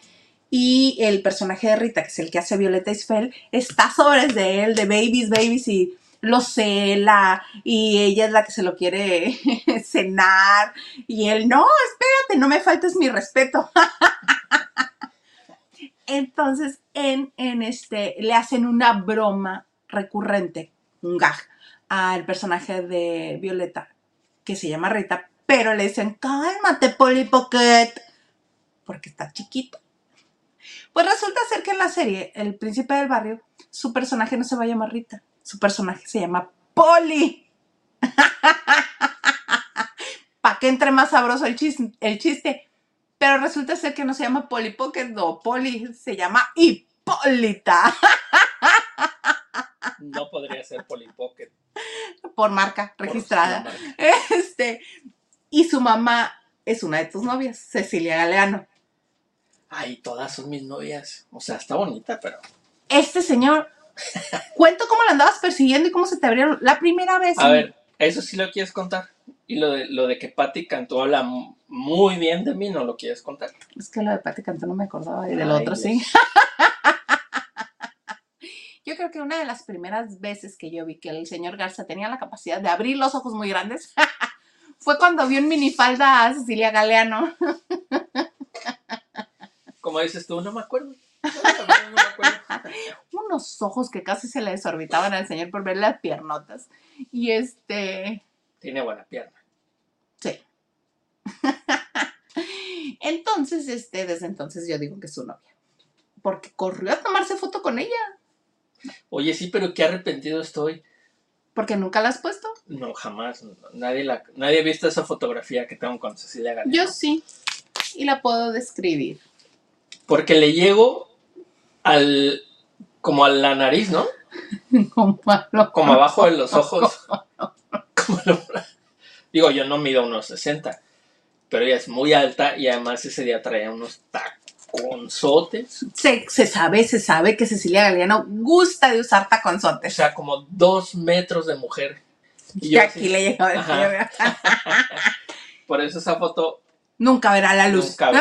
y el personaje de Rita, que es el que hace Violeta Isfel, está sobre de él, de babies, babies y lo cela y ella es la que se lo quiere [LAUGHS] cenar y él, no, espérate, no me faltes mi respeto. [LAUGHS] Entonces, en, en este, le hacen una broma recurrente, un gag, al personaje de Violeta, que se llama Rita, pero le dicen, cálmate, Polly Pocket, porque está chiquito. Pues resulta ser que en la serie, El Príncipe del Barrio, su personaje no se va a llamar Rita, su personaje se llama Polly. [LAUGHS] Para que entre más sabroso el chiste, el chiste. Pero resulta ser que no se llama Polly Pocket, no, Polly se llama Hipólita. [LAUGHS] No podría ser Polly Pocket. por marca por registrada. marca. [LAUGHS] Este, y su mamá es una de tus novias, Cecilia Galeano. Ay, todas son mis novias. O sea, está bonita, pero. Este señor, cuento cómo lo andabas persiguiendo y cómo se te abrieron la primera vez. A ver, eso sí lo quieres contar. Y lo de, lo de que Patty cantó habla muy bien de mí, no lo quieres contar. Es que lo de Pati Cantó no me acordaba y del Ay, otro Dios. sí. [LAUGHS] Yo creo que una de las primeras veces que yo vi que el señor Garza tenía la capacidad de abrir los ojos muy grandes [LAUGHS] fue cuando vi en minifalda a Cecilia Galeano. [LAUGHS] Como dices tú, no me acuerdo. No, la verdad, no me acuerdo. Unos ojos que casi se le desorbitaban al señor por ver las piernotas. Y este, Tiene buena pierna. Sí. [LAUGHS] entonces, este, desde entonces yo digo que es su novia. Porque corrió a tomarse foto con ella. Oye, sí, pero qué arrepentido estoy. Porque nunca la has puesto. No, jamás. Nadie, la, nadie ha visto esa fotografía que tengo con Cecilia Galeano. Yo sí. Y la puedo describir. Porque le llego al. Como a la nariz, ¿no? [LAUGHS] Como, a lo- Como abajo de los [LAUGHS] ojos. Como lo- [LAUGHS] Digo, yo no mido unos 60, pero ella es muy alta y además ese día traía unos taconzotes. Se, se sabe, se sabe que Cecilia Galeano gusta de usar O taconzotes. sea, como dos metros de mujer. Y Y yo aquí así, le llegó el por eso esa foto Nunca verá la luz. nunca vi.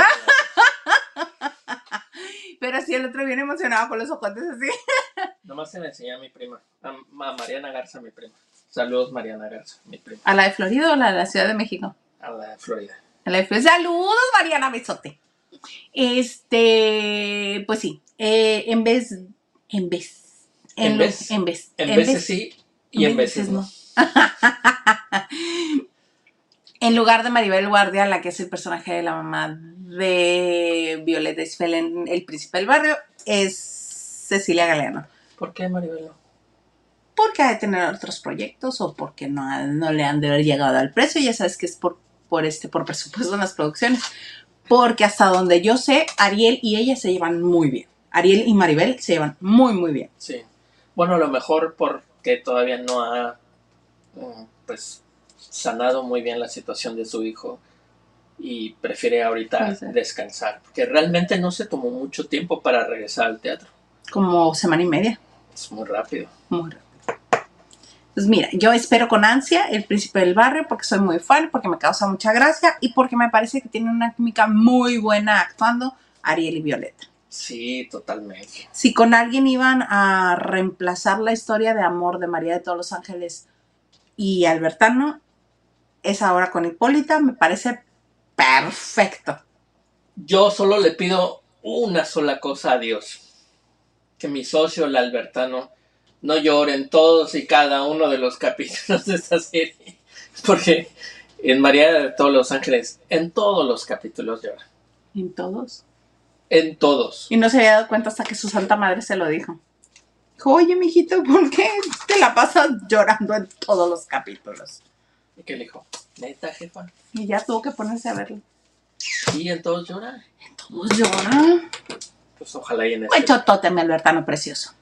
Pero sí, el otro viene emocionado con los ojotes así. [LAUGHS] Nomás se me enseñé a mi prima, a, a Mariana Garza, mi prima. Saludos, Mariana Garza, mi prima, ¿A la de Florida o la de la Ciudad de México? a la de Florida. A la de Florida. Saludos, Mariana Besote. Este, pues sí, eh, en vez, en vez, En lo- vez. en vez, En veces sí y en veces no. [LAUGHS] en lugar de Maribel Guardia, la que es el personaje de la mamá de Violeta Isfel en El Príncipe del Barrio, es Cecilia Galeano. ¿Por qué, Maribel? Porque ha de tener otros proyectos o porque no, ha- no le han de haber llegado al precio. Ya sabes que es por, por, este, por presupuesto en las producciones. Porque hasta donde yo sé, Ariel y ella se llevan muy bien. Ariel y Maribel se llevan muy, muy bien. Sí. Bueno, a lo mejor porque todavía no ha mm, pues sanado muy bien la situación de su hijo y prefiere ahorita Puede ser. descansar. Porque realmente no se tomó mucho tiempo para regresar al teatro. Como semana y media. Es muy rápido. Muy rápido. Pues mira, yo espero con ansia El Príncipe del Barrio porque soy muy fan, porque me causa mucha gracia y porque me parece que tiene una química muy buena actuando Ariel y Violeta. Sí, totalmente. Si con alguien iban a reemplazar la historia de amor de María de todos los Ángeles y Albertano, es ahora con Hipólita, me parece perfecto. Yo solo le pido una sola cosa a Dios. Que mi socio, el Albertano, no llore en todos y cada uno de los capítulos de esta serie. Porque en María de todos los ángeles, en todos los capítulos llora. En todos. En todos. Y no se había dado cuenta hasta que su santa madre se lo dijo. Dijo, oye, mijito, ¿por qué te la pasas llorando en todos los capítulos? ¿Y qué le dijo? Neta, jefa. Y ya tuvo que ponerse a verlo. Sí, en todos llora. Todos lloran. Pues ojalá y en este. Bechotóteme, Albertano precioso.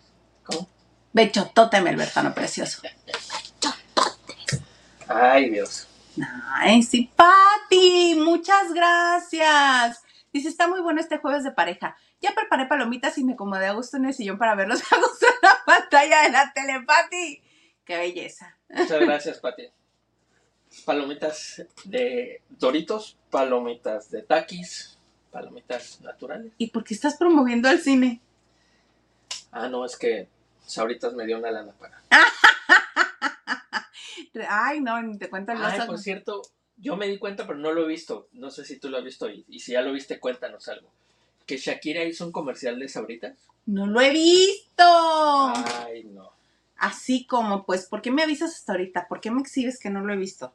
¿Cómo? Bechotóteme, Albertano precioso. [LAUGHS] Ay, Dios. Ay, sí, Pati, muchas gracias. Dice, está muy bueno este jueves de pareja. Ya preparé palomitas y me acomodé a gusto en el sillón para verlos a gusto en la pantalla de la tele, Pati. Qué belleza. Muchas gracias, Pati. Palomitas de Doritos, palomitas de Takis, palomitas naturales. ¿Y por qué estás promoviendo al cine? Ah, no, es que Sabritas me dio una lana para. [LAUGHS] Ay, no, ni te cuento el Ay, por cierto, yo me di cuenta, pero no lo he visto. No sé si tú lo has visto y, y si ya lo viste, cuéntanos algo. Que Shakira hizo un comercial de Sabritas. No lo he visto. Ay, no. Así como, pues, ¿por qué me avisas hasta ahorita? ¿Por qué me exhibes que no lo he visto?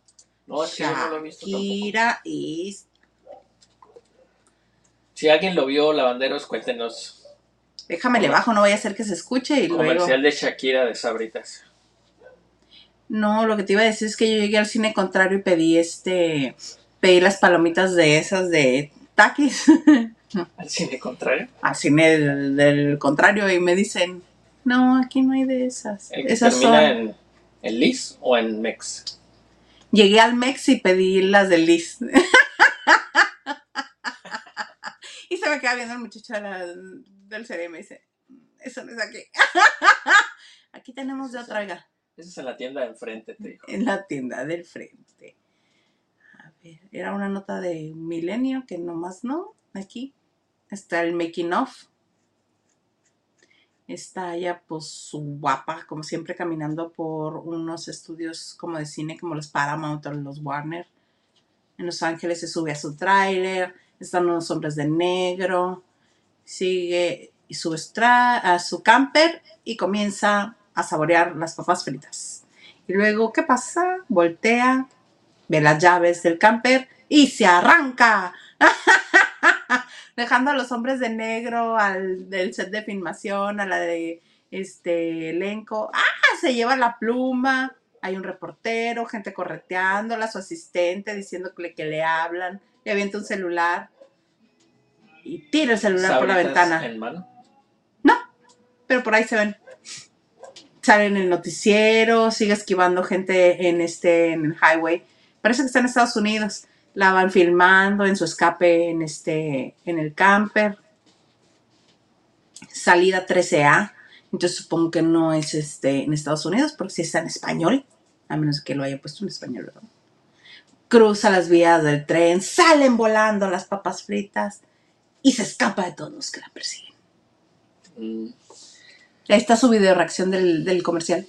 No, es que yo no lo he visto. Shakira es... Si alguien lo vio, lavanderos, cuéntenos. Déjame le bajo, no vaya a ser que se escuche y luego... Comercial de Shakira de Sabritas. No, lo que te iba a decir es que yo llegué al cine contrario y pedí este... Pedí las palomitas de esas de Takis [LAUGHS] Al cine contrario. al cine del, del contrario y me dicen, no, aquí no hay de esas. El que Esas termina son... en, en Liz o en Mex. Llegué al Mex y pedí las de Liz. y se me queda viendo el muchacho de la- del CD y me dice, eso no es aquí. [LAUGHS] aquí tenemos de otra, Esa es en la tienda de enfrente, te dijo. en la tienda del frente. A ver, era una nota de Milenio que nomás no, aquí. Está el making of. Está ella, pues, guapa, como siempre, caminando por unos estudios como de cine, como los Paramount o los Warner. En Los Ángeles se sube a su tráiler. Están unos hombres de negro. Sigue y tra- a su camper y comienza a saborear las papas fritas. Y luego, ¿qué pasa? Voltea, ve las llaves del camper y se arranca. [LAUGHS] Dejando a los hombres de negro, al del set de filmación, a la de este elenco. ¡Ah! Se lleva la pluma. Hay un reportero, gente correteándola, su asistente diciéndole que le hablan. Le avienta un celular y tira el celular por la ventana. En mano. Pero por ahí se ven. Sale en el noticiero, sigue esquivando gente en este, en el highway. Parece que está en Estados Unidos. La van filmando en su escape en este, en el camper. Salida 13A. Entonces supongo que no es este en Estados Unidos, porque si está en español, a menos que lo haya puesto en español, ¿verdad? Cruza las vías del tren, salen volando las papas fritas y se escapa de todos los que la persiguen. Mm, Ahí está su video reacción del, del comercial.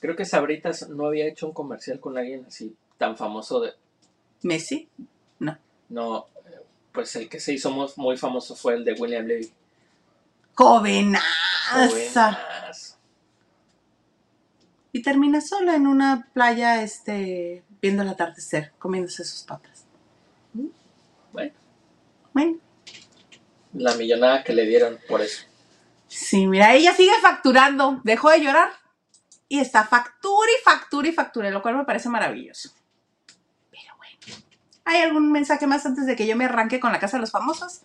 Creo que Sabritas no había hecho un comercial con alguien así tan famoso de. Messi. No, eh, pues el que se hizo mu- muy famoso fue el de William Levy. Jovenaza. Y termina sola en una playa, este, viendo el atardecer, comiéndose sus papas. Bueno, Bueno, la millonada que le dieron por eso. sí, mira, ella sigue facturando, dejó de llorar y está factura y factura y factura, lo cual me parece maravilloso. ¿Hay algún mensaje más antes de que yo me arranque con la casa de los famosos?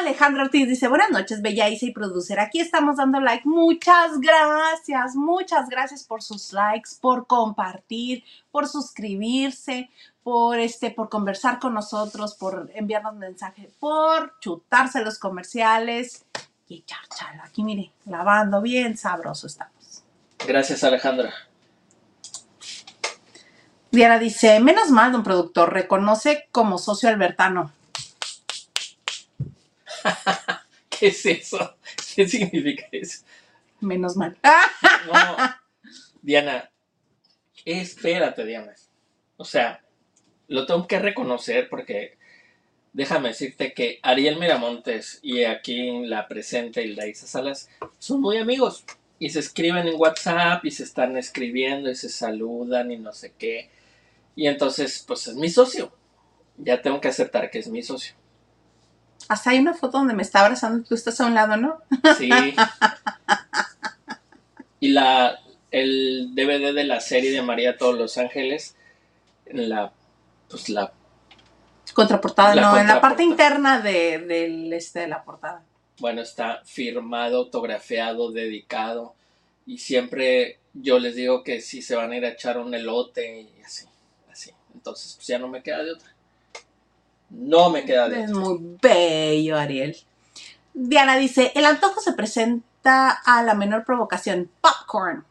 Alejandro Ortiz dice, buenas noches, Bella Isa y producer. Aquí estamos dando like. Muchas gracias, muchas gracias por sus likes, por compartir, por suscribirse, por este, por conversar con nosotros, por enviarnos mensajes, por chutarse los comerciales y echar. Aquí mire, lavando bien sabroso estamos. Gracias, Alejandra. Diana dice, menos mal, don productor, reconoce como socio albertano. [LAUGHS] ¿Qué es eso? ¿Qué significa eso? Menos mal. No, [LAUGHS] Diana, espérate, Diana. O sea, lo tengo que reconocer porque déjame decirte que Ariel Miramontes y aquí la presente Hilda Salas son muy amigos y se escriben en WhatsApp y se están escribiendo y se saludan y no sé qué. Y entonces, pues es mi socio. Ya tengo que aceptar que es mi socio. Hasta hay una foto donde me está abrazando y tú estás a un lado, ¿no? Sí. Y la el DVD de la serie de María Todos los Ángeles, en la pues la Contraportada, La no, en la parte interna de, del, este, de la portada. bueno, está firmado, autografiado, dedicado y siempre yo les digo que si se van a ir a echar un elote y así. Entonces, pues ya no me queda de otra. No me queda de Es otra. muy bello, Ariel. Diana dice, el antojo se presenta a la menor provocación. Popcorn.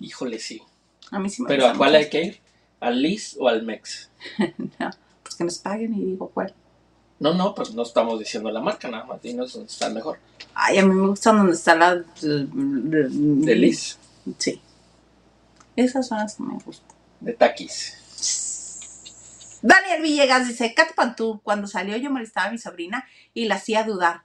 Híjole, sí. A mí sí me Pero gusta ¿a cuál hay que ir? ¿Al Liz o al Mex? [LAUGHS] No, pues que nos paguen y digo cuál. No, no, pues no estamos diciendo la marca nada más. Dinos dónde está el mejor. Ay, a mí me gustan donde está la... De Liz, Sí. Esas son las que me gustan. De Takis. Daniel Villegas dice, Katy Pantú, cuando salió yo molestaba a mi sobrina y la hacía dudar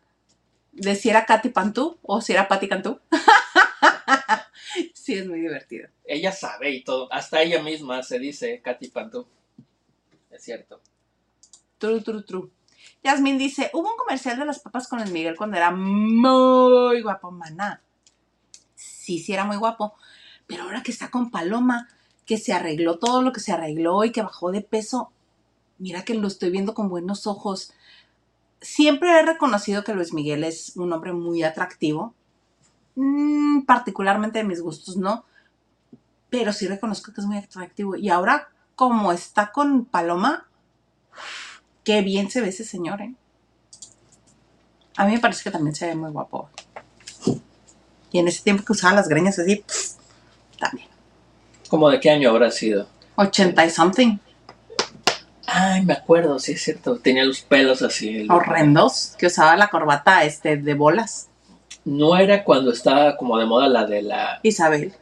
de si era Katy Pantú o si era Patti Cantú. [LAUGHS] sí, es muy divertido. Ella sabe y todo. Hasta ella misma se dice Katy Pantú. Es cierto. True, true, true. Yasmin dice, hubo un comercial de las papas con el Miguel cuando era muy guapo, maná. Sí, sí era muy guapo. Pero ahora que está con Paloma, que se arregló todo lo que se arregló y que bajó de peso, mira que lo estoy viendo con buenos ojos. Siempre he reconocido que Luis Miguel es un hombre muy atractivo. Mm, particularmente de mis gustos, no. Pero sí reconozco que es muy atractivo. Y ahora, como está con Paloma, Qué bien se ve ese señor, ¿eh? A mí me parece que también se ve muy guapo. Y en ese tiempo que usaba las greñas así, también. ¿Cómo de qué año habrá sido? 80 y something. Ay, me acuerdo, sí es cierto. Tenía los pelos así. el- Horrendos. Que usaba la corbata este, de bolas. No era cuando estaba como de moda la de la... Isabel.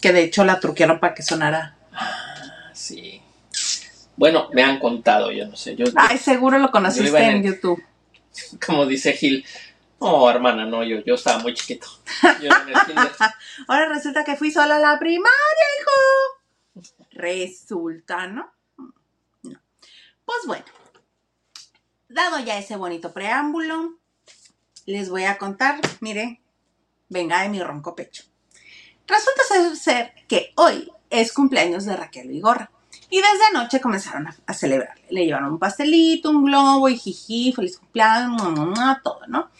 Que de hecho la truquearon para que sonara. Ah, sí. Bueno, me han contado, yo no sé. Yo, Ay, seguro lo conociste en YouTube. [LAUGHS] como dice Gil, no, hermana, no, yo, yo estaba muy chiquito. Yo. [LAUGHS] Ahora resulta que fui sola a la primaria, hijo. Resulta, ¿no? No. Pues bueno, dado ya ese bonito preámbulo, les voy a contar, mire, venga de mi ronco pecho. Resulta ser que hoy es cumpleaños de Raquel Vigorra. Y desde anoche comenzaron a, a celebrar. Le llevaron un pastelito, un globo y jiji, feliz cumpleaños, todo, ¿no?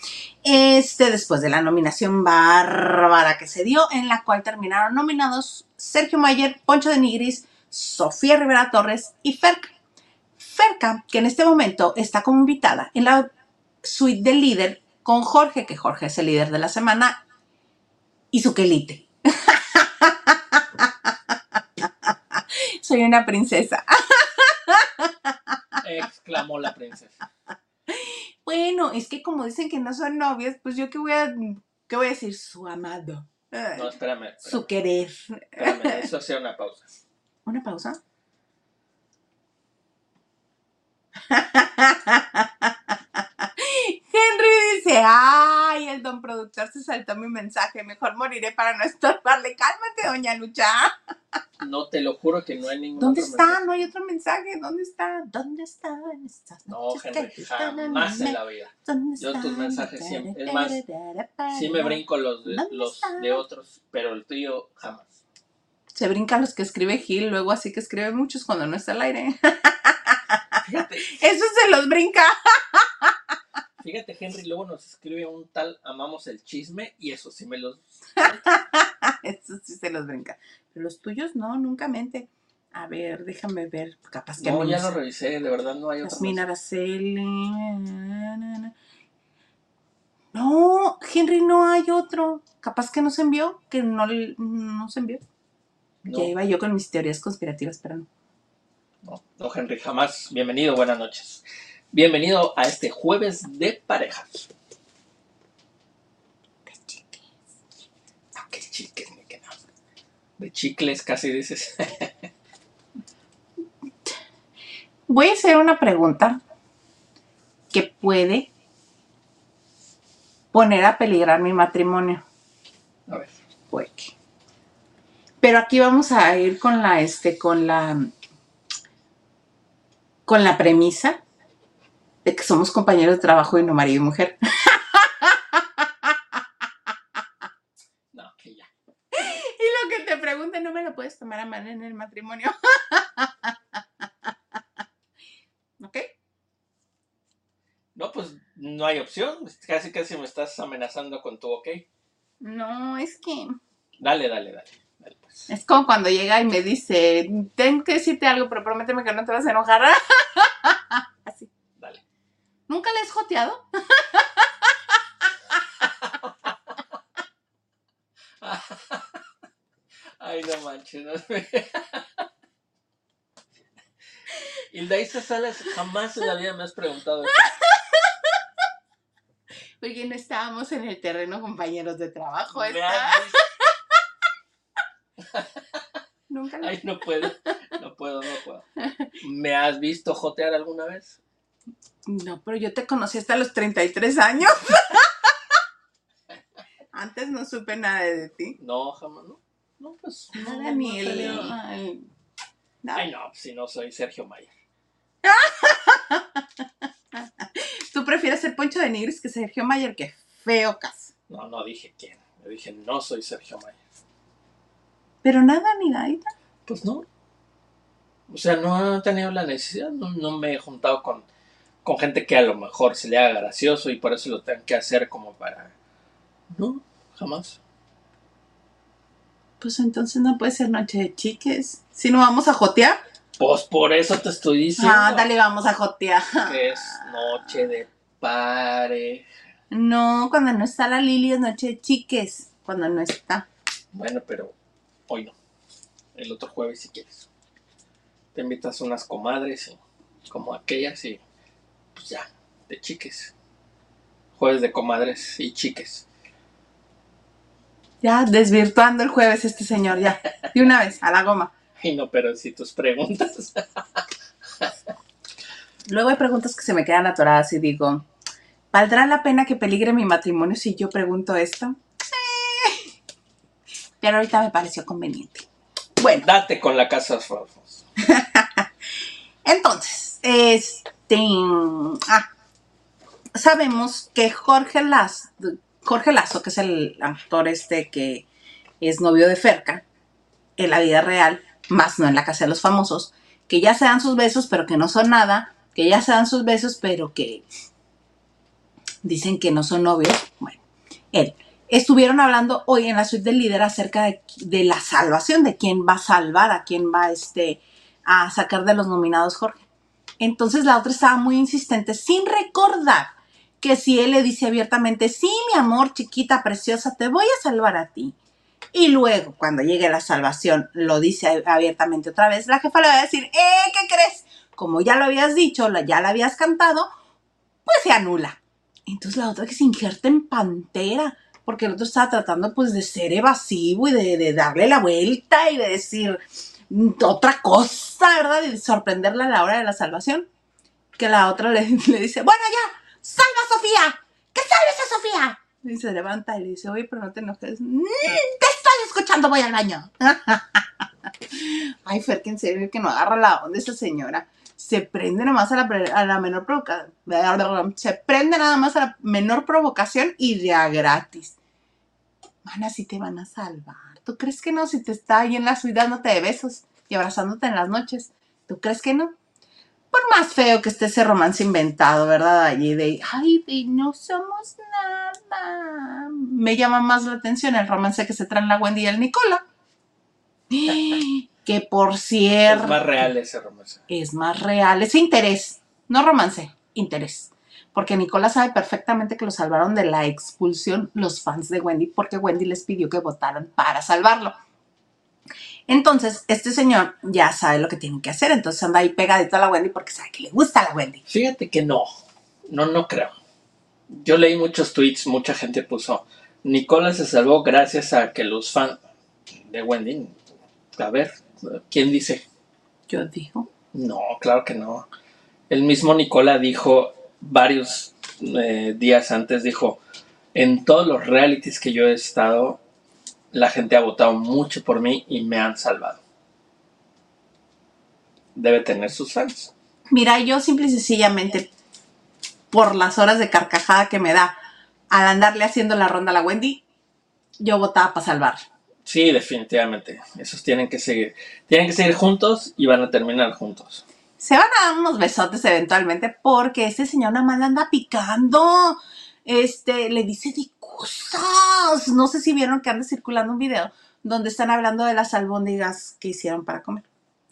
Este, después de la nominación bárbara que se dio, en la cual terminaron nominados Sergio Mayer, Poncho de Nigris, Sofía Rivera Torres y Ferca. Ferca, que en este momento está como invitada en la suite del líder con Jorge, que Jorge es el líder de la semana, y su quelite. Soy una princesa. [LAUGHS] Exclamó la princesa. Bueno, es que como dicen que no son novios, pues yo qué voy a, qué voy a decir, su amado, No, espérame. espérame, su querer. espérame, [LAUGHS] eso hacía una pausa. ¿Una pausa? [LAUGHS] Henry dice, ay, el don productor se saltó mi mensaje, mejor moriré para no estorbarle. Cálmate, doña Lucha. No, te lo juro que no hay ningún ¿Dónde otro está? mensaje. No hay otro mensaje. ¿Dónde está? ¿Dónde estas No, Henry, jamás en la vida. ¿Dónde Yo tus mensajes siempre- es más, Sí me brinco los de, ¿Dónde los está? de otros, pero el tuyo jamás. Se brincan los que escribe Gil, luego así que escribe muchos cuando no está al aire. Fíjate, [LAUGHS] Eso se los brinca. [LAUGHS] fíjate, Henry, luego nos escribe un tal amamos el chisme y eso sí me los... [LAUGHS] Eso sí se los brinca. Pero los tuyos no, nunca mente. A ver, déjame ver. Capaz que No, ya lo revisé, de verdad no hay otro. Yasmín Araceli. No, Henry, no hay otro. Capaz que no se envió, que no, no se envió. No, Ya iba yo con mis teorías conspirativas, pero no. no, no, Henry, jamás. Bienvenido, buenas noches. Bienvenido a este jueves de parejas. Ah, qué chicles me quedan. De chicles casi dices. [LAUGHS] Voy a hacer una pregunta que puede poner a peligrar mi matrimonio. A ver. Puede que. Pero aquí vamos a ir con la, este, con la, con la premisa de que somos compañeros de trabajo y no marido y mujer. No, que ya. Y lo que te pregunte no me lo puedes tomar a mal en el matrimonio. ¿Ok? No, pues no hay opción. Casi casi me estás amenazando con tu ok. No, es que Dale, dale, dale. dale, pues. Es como cuando llega y me dice, tengo que decirte algo, pero prométeme que no te vas a enojar. [LAUGHS] ¿Nunca le has joteado? [LAUGHS] Ay, no manches. No. [LAUGHS] Hilda Isa Salas, jamás en la vida me has preguntado eso. Porque no estábamos en el terreno compañeros de trabajo. [LAUGHS] Nunca le... Ay, no puedo, no puedo, no puedo. ¿Me has visto jotear alguna vez? No, pero yo te conocí hasta los 33 años. [LAUGHS] Antes no supe nada de ti. No, jamás, ¿no? No, pues. Nada, no ni el... tenido- ay, no, pues, si no soy Sergio Mayer. [LAUGHS] Tú prefieres ser Poncho de Nigris que Sergio Mayer, que feo caso. No, no dije quién. Yo dije, no soy Sergio Mayer. Pero nada, ni nadita. Pues no. O sea, no he tenido la necesidad, no, no me he juntado con, con gente que a lo mejor se le haga gracioso y por eso lo tengan que hacer como para... No, jamás. Pues entonces no puede ser noche de chiques. Si no vamos a jotear. Pues por eso te estoy diciendo Ah, dale, vamos a jotear. que es noche de pare. No, cuando no está la Lili es noche de chiques. Cuando no está. Bueno, pero hoy no. El otro jueves si quieres. Te invitas unas comadres y- como aquellas y pues ya, de chiques. Jueves de comadres y chiques. Ya, desvirtuando el jueves este señor, ya. De una vez, a la goma. Ay, no, pero si tus preguntas. Luego hay preguntas que se me quedan atoradas y digo, ¿valdrá la pena que peligre mi matrimonio si yo pregunto esto? Eh. Pero ahorita me pareció conveniente. Bueno, Date con la casa [LAUGHS] entonces, este... Ah, sabemos que Jorge Lazo, Jorge Lazo, que es el actor este que es novio de Ferca, en la vida real, más no en la casa de los famosos, que ya se dan sus besos, pero que no son nada, que ya se dan sus besos, pero que dicen que no son novios. Bueno, él. Estuvieron hablando hoy en la suite del líder acerca de, de la salvación, de quién va a salvar, a quién va este, a sacar de los nominados Jorge. Entonces la otra estaba muy insistente, sin recordar que si él le dice abiertamente, sí, mi amor, chiquita, preciosa, te voy a salvar a ti. Y luego, cuando llegue la salvación, lo dice abiertamente otra vez, la jefa le va a decir, eh, ¿qué crees? Como ya lo habías dicho, ya la habías cantado, pues se anula. Entonces la otra que se injerta en pantera, porque el otro estaba tratando pues de ser evasivo y de, darle la vuelta y de decir otra cosa, ¿verdad? Y de sorprenderla a la hora de la salvación. Que la otra [LAUGHS] le, dice, bueno ya, salva a Sofía, que salves a Sofía. Y se levanta y le dice, oye, pero no te enojes. "Mm, te estoy escuchando, voy al baño. [LAUGHS] Ay, Fer, que en serio que no agarra la onda esa señora. Se prende nada más a la, a la menor provocación. Se prende nada más a la menor provocación y de a gratis. Mana, si te van a salvar. ¿Tú crees que no? Si te está ahí en la suite dándote de besos y abrazándote en las noches. ¿Tú crees que no? Por más feo que esté ese romance inventado, ¿verdad? Allí de, ay, de no somos nada. Me llama más la atención el romance que se traen la Wendy y el Nicola. Que por cierto Es más real ese romance. es más real, es interés, no romance, interés. Porque Nicola sabe perfectamente que lo salvaron de la expulsión los fans de Wendy porque Wendy les pidió que votaran para salvarlo. Entonces, este señor ya sabe lo que tiene que hacer, entonces anda ahí pegadito a la Wendy porque sabe que le gusta a la Wendy. Fíjate que no. No, no creo. Yo leí muchos tweets, mucha gente puso. Nicola se salvó gracias a que los fans de Wendy. A ver, ¿quién dice? Yo digo, No, claro que no. El mismo Nicola dijo varios eh, días antes, dijo, en todos los realities que yo he estado, la gente ha votado mucho por mí y me han salvado. Debe tener sus fans. mira, yo simple y sencillamente, por las horas de carcajada que me da al andarle haciendo la ronda a la Wendy, yo votaba para salvar. Sí, definitivamente. Esos tienen que seguir. Tienen que seguir juntos y van a terminar juntos. Se van a dar unos besotes eventualmente porque este señor nada más anda picando. este, le dice de cosas. No sé si vieron que anda circulando un video donde están hablando de las albóndigas que hicieron para comer.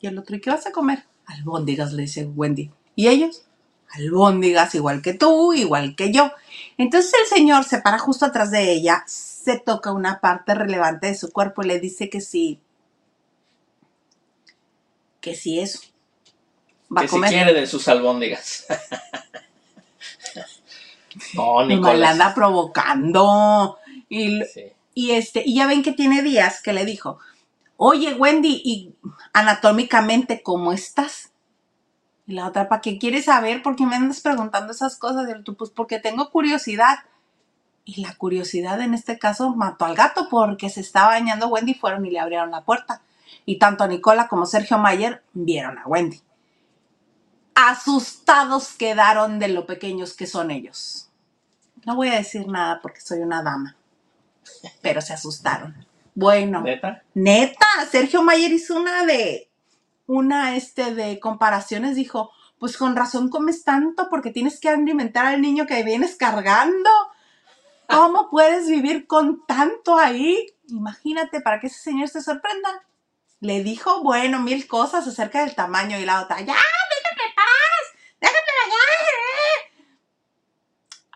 Y el otro, ¿y qué vas a comer? Albóndigas, le dice Wendy. ¿Y ellos? Albóndigas, igual que tú, igual que yo. Entonces el señor se para justo atrás de ella, se toca una parte relevante de su cuerpo y le dice que sí. Que sí eso. Va que a si quiere de sus albóndigas. [LAUGHS] no, Nomás la Nicolás. anda provocando. Y, Sí. y este, y ya ven que tiene días que le dijo, oye Wendy, y anatómicamente, ¿cómo estás? Y la otra, ¿para qué quieres saber? ¿Por qué me andas preguntando esas cosas? Y el tú, pues porque tengo curiosidad. Y la curiosidad en este caso mató al gato porque se estaba bañando Wendy y fueron y le abrieron la puerta. Y tanto Nicola como Sergio Mayer vieron a Wendy. Asustados quedaron de lo pequeños que son ellos. No voy a decir nada porque soy una dama, pero se asustaron. Bueno, ¿Neta? neta, Sergio Mayer hizo una de, una este de comparaciones, dijo, pues con razón comes tanto porque tienes que alimentar al niño que vienes cargando. ¿Cómo puedes vivir con tanto ahí? Imagínate para que ese señor se sorprenda. Le dijo, bueno, mil cosas acerca del tamaño y la otra, ya, déjame en paz, déjame bañar.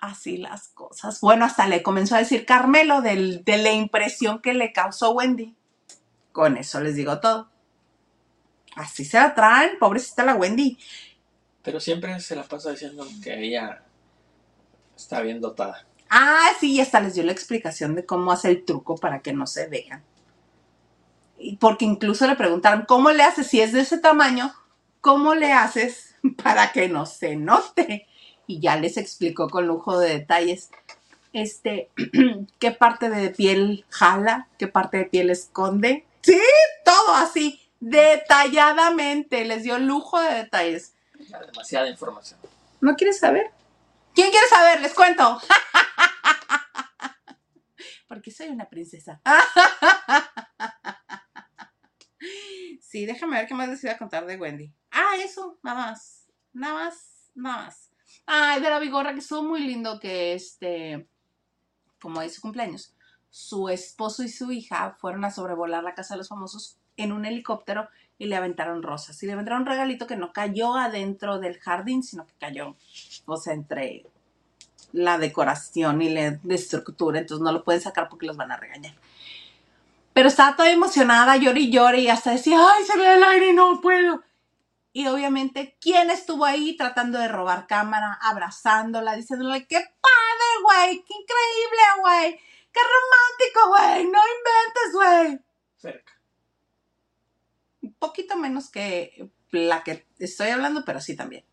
Así las cosas. Bueno, hasta le comenzó a decir Carmelo del- de la impresión que le causó Wendy. Con eso les digo todo. Así se la traen, pobrecita la Wendy. Pero siempre se la pasa diciendo que ella está bien dotada. Ah, sí, y hasta les dio la explicación de cómo hace el truco para que no se vean. Y porque incluso le preguntaron, ¿cómo le haces si es de ese tamaño? ¿Cómo le haces [LAUGHS] para que no se note? Y ya les explicó con lujo de detalles este [CLEARS THROAT] qué parte de piel jala, qué parte de piel esconde. Sí, todo así, detalladamente. Les dio lujo de detalles. Ya, demasiada información. ¿No quieres saber? ¿Quién quiere saber? Les cuento. [LAUGHS] Porque soy una princesa. [LAUGHS] Sí, déjame ver qué más les iba a contar de Wendy. Ah, eso, nada más. Nada más, nada más. Ay, de la Vigorra, que estuvo muy lindo que este, como es su cumpleaños, su esposo y su hija fueron a sobrevolar la casa de los famosos en un helicóptero y le aventaron rosas. Y le aventaron un regalito que no cayó adentro del jardín, sino que cayó, o sea, entre la decoración y la estructura. Entonces no lo pueden sacar porque los van a regañar. Pero estaba toda emocionada, lloré y lloré y hasta decía, ay, se ve el aire y no puedo. Y obviamente, ¿quién estuvo ahí tratando de robar cámara, abrazándola, diciéndole, qué padre, güey, qué increíble, güey, qué romántico, güey, no inventes, güey? Cerca. Un poquito menos que la que estoy hablando, pero sí también.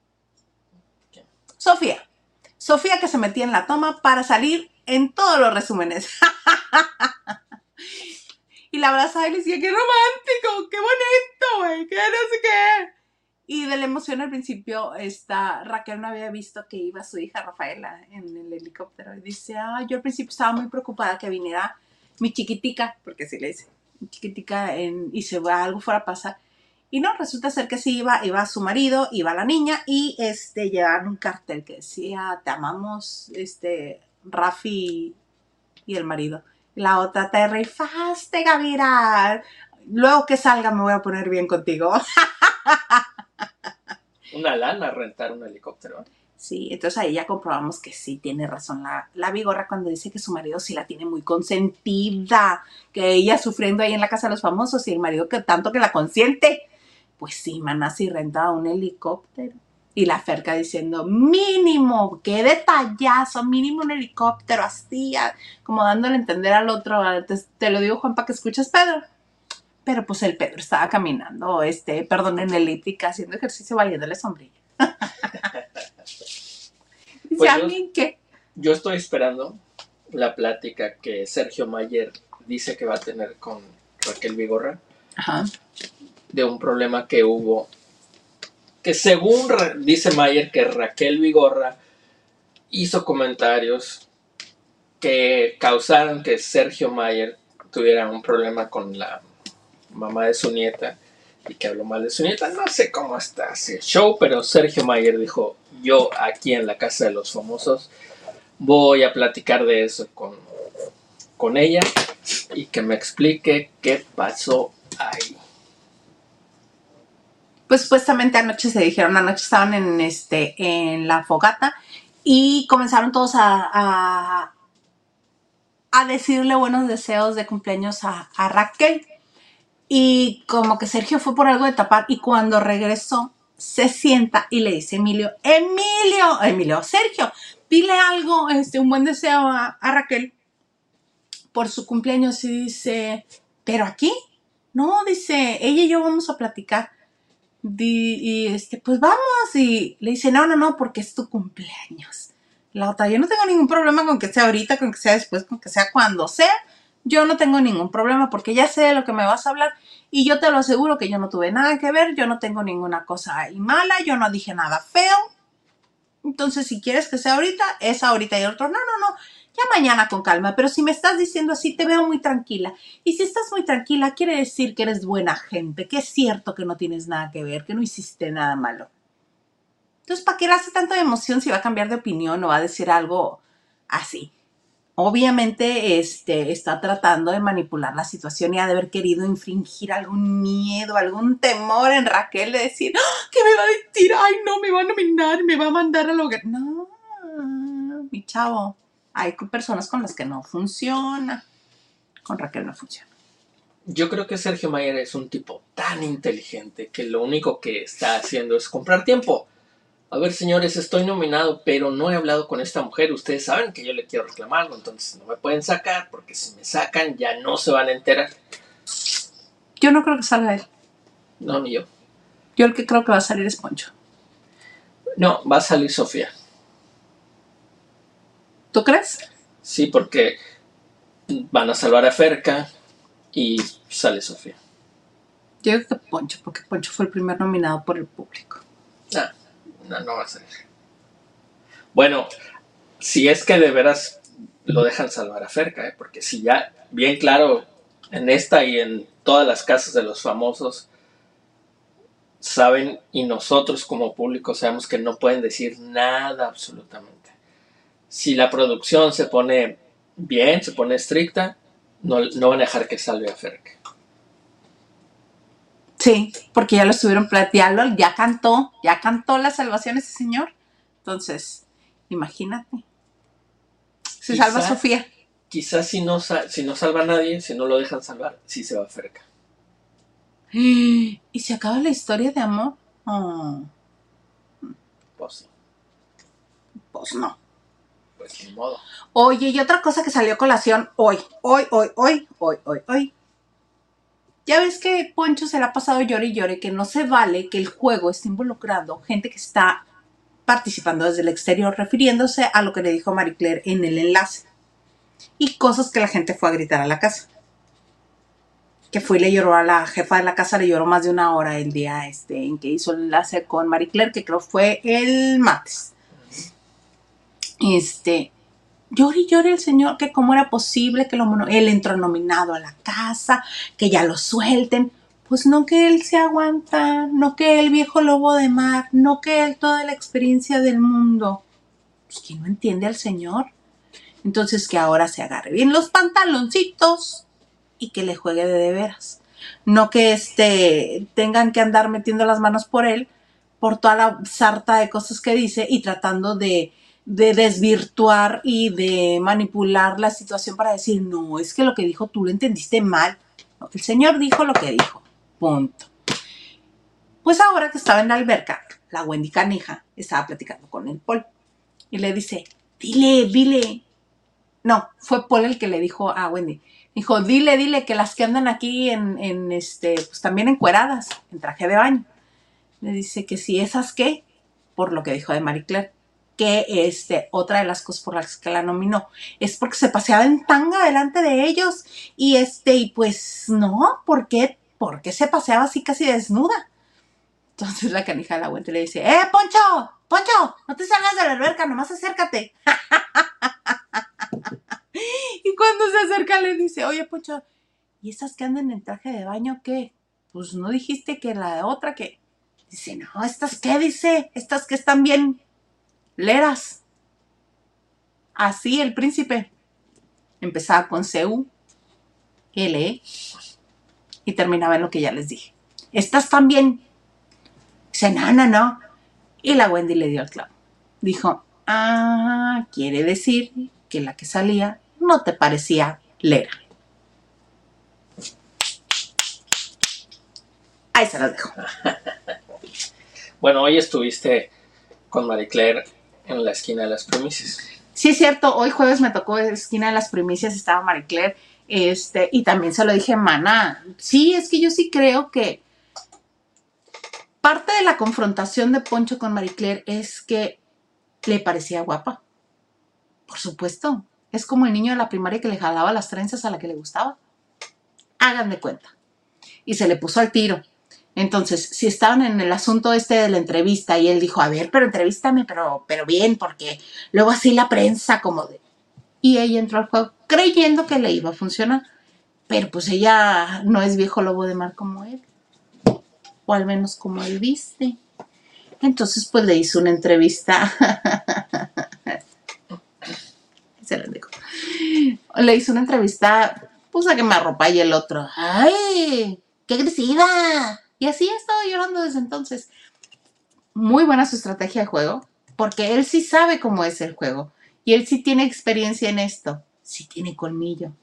Sofía. Sofía que se metía en la toma para salir en todos los resúmenes. [LAUGHS] y la abrazaba y le decía, qué romántico, qué bonito, güey, qué no sé qué. Y de la emoción al principio, esta Raquel no había visto que iba su hija Rafaela en el helicóptero. Y dice, ah, yo al principio estaba muy preocupada que viniera mi chiquitica, porque así le dice, mi chiquitica, y se va, algo fuera a. Y no, resulta ser que sí iba, iba su marido, iba la niña, y este, llevaron un cartel que decía, te amamos, este, Rafi y el marido. La otra, te rifaste, Gaviral. Luego que salga me voy a poner bien contigo. [LAUGHS] Una lana rentar un helicóptero. Sí, entonces ahí ya comprobamos que sí tiene razón la, la Vigorra cuando dice que su marido sí la tiene muy consentida, que ella sufriendo ahí en la casa de los famosos y el marido que tanto que la consiente. Pues sí, maná, sí renta un helicóptero. Y la Ferca diciendo, mínimo, qué detallazo, mínimo un helicóptero, así, como dándole a entender al otro, te, te lo digo Juan para que escuches Pedro. Pero pues el Pedro estaba caminando, este, perdón, en elíptica, haciendo ejercicio valiéndole sombrilla. [LAUGHS] Dice, Pues ¿a yo- mí qué? Yo estoy esperando la plática que Sergio Mayer dice que va a tener con Raquel Vigorra Ajá. de un problema que hubo. Que según dice Mayer que Raquel Vigorra hizo comentarios que causaron que Sergio Mayer tuviera un problema con la mamá de su nieta y que habló mal de su nieta. No sé cómo está ese show, pero Sergio Mayer dijo, yo aquí en la casa de los famosos Voy a platicar de eso con, con ella y que me explique qué pasó ahí. Pues supuestamente anoche se dijeron, anoche estaban en este, en la fogata y comenzaron todos a, a, decirle buenos deseos de cumpleaños a Raquel. Y como que Sergio fue por algo de tapar y cuando regresó se sienta y le dice Emilio, Emilio, Emilio, Sergio, dile algo, este, un buen deseo a, a Raquel por su cumpleaños y dice, pero aquí, no, dice, ella y yo vamos a platicar. Di- y este, pues vamos, y le dice, no, no, no, porque es tu cumpleaños. La otra, yo no tengo ningún problema con que sea ahorita, con que sea después, con que sea cuando sea. Yo no tengo ningún problema porque ya sé de lo que me vas a hablar y yo te lo aseguro que yo no tuve nada que ver, yo no tengo ninguna cosa ahí mala, yo no dije nada feo. Entonces, si quieres que sea ahorita, es ahorita y otro, no, no, no, ya mañana con calma, pero si me estás diciendo así, te veo muy tranquila. Y si estás muy tranquila, quiere decir que eres buena gente, que es cierto que no tienes nada que ver, que no hiciste nada malo. Entonces, ¿para qué le hace tanta emoción si va a cambiar de opinión o va a decir algo así? Obviamente, este, está tratando de manipular la situación y ha de haber querido infringir algún miedo, algún temor en Raquel de decir, ¡Ah! ¿qué me va a decir? Ay, no, me va a nominar, me va a mandar al hogar. No, mi chavo, hay personas con las que no funciona. Con Raquel no funciona. Yo creo que Sergio Mayer es un tipo tan inteligente que lo único que está haciendo es comprar tiempo. A ver, señores, estoy nominado, pero no he hablado con esta mujer. Ustedes saben que yo le quiero reclamar algo, entonces no me pueden sacar, porque si me sacan ya no se van a enterar. Yo no creo que salga él. No, ni yo. Yo el que creo que va a salir es Poncho. No, va a salir Sofía. ¿Tú crees? Sí, porque van a salvar a Ferca y sale Sofía. Yo creo que Poncho, porque Poncho fue el primer nominado por el público. Ah, no, va a salir. Bueno, si es que de veras lo dejan salvar a Ferca, ¿eh? porque si ya, bien claro, en esta y en todas las casas de los famosos, saben y nosotros como público sabemos que no pueden decir nada absolutamente. Si la producción se pone bien, se pone estricta, no, no van a dejar que salve a Ferca. Sí, porque ya lo estuvieron plateando, ya cantó, ya cantó la salvación ese señor. Entonces, imagínate. Se Quizá- salva Sofía. Quizás si no, si no salva a nadie, si no lo dejan salvar, sí se va a Ferca. [GASPS] Y se acaba la historia de amor. Oh, Pues sí, pues no. pues ni modo. Oye, y otra cosa que salió a colación hoy, hoy, hoy, hoy, hoy, hoy, hoy. Ya ves que Poncho se le ha pasado llore y llore que no se vale que el juego esté involucrando gente que está participando desde el exterior, refiriéndose a lo que le dijo Marie Claire en el enlace. Y cosas que la gente fue a gritar a la casa. Que fue y le lloró a la jefa de la casa, le lloró más de una hora el día este, en que hizo el enlace con Marie Claire, que creo fue el martes. Este, llore llore el señor que cómo era posible que lo él entró nominado a la casa, que ya lo suelten. Pues no que él se aguanta, no que el viejo lobo de mar, no que él toda la experiencia del mundo. Pues que no entiende al señor. Entonces que ahora se agarre bien los pantaloncitos y que le juegue de de veras. No que este tengan que andar metiendo las manos por él por toda la sarta de cosas que dice y tratando de, de desvirtuar y de manipular la situación para decir, no, es que lo que dijo tú lo entendiste mal. El señor dijo lo que dijo. Punto. Pues ahora que estaba en la alberca, la Wendy Canija estaba platicando con el Paul y le dice, dile, dile. No, fue Paul el que le dijo a Wendy. Dijo, dile, dile que las que andan aquí en, este, pues también encueradas, en traje de baño. Le dice que si esas qué, por lo que dijo de Marie Claire, que este, otra de las cosas por las que la nominó es porque se paseaba en tanga delante de ellos y este, y pues no, ¿por qué? ¿Por qué se paseaba así casi desnuda? Entonces la canija de la Wendy le dice, ¡eh, Poncho! ¡Poncho! No te salgas de la alberca, nomás acércate. [LAUGHS] y cuando se acerca le dice, oye, Poncho, ¿y esas que andan en traje de baño qué? Pues no dijiste que la otra que... Dice, no, ¿estas qué? Dice, estas que están bien leras. Así el príncipe. Empezaba con CU, L, y terminaba en lo que ya les dije. ¿Estás también? Dice, no, no, no. Y la Wendy le dio el clavo. Dijo, ah, quiere decir que la que salía no te parecía Lera. Ahí se las dejo. [LAUGHS] Bueno, hoy estuviste con Marie Claire en la esquina de las primicias. Sí, es cierto, hoy jueves me tocó esquina de las primicias, estaba Marie Claire, este, y también se lo dije, mana, sí, es que yo sí creo que parte de la confrontación de Poncho con Marie Claire es que le parecía guapa. Por supuesto, es como el niño de la primaria que le jalaba las trenzas a la que le gustaba. Hagan de cuenta. Y se le puso al tiro. Entonces, si estaban en el asunto este de la entrevista y él dijo, a ver, pero entrevístame, pero, pero bien, porque luego así la prensa como de... Y ella entró al juego creyendo que le iba a funcionar. Pero pues ella no es viejo lobo de mar como él. O al menos como él viste. Entonces, pues le hizo una entrevista. [LAUGHS] Se lo digo. Le hizo una entrevista, pues a que me arropa y el otro. ¡Ay! ¡Qué agresiva! Y así he estado llorando desde entonces. Muy buena su estrategia de juego, porque él sí sabe cómo es el juego. Y él sí tiene experiencia en esto. Sí tiene colmillo.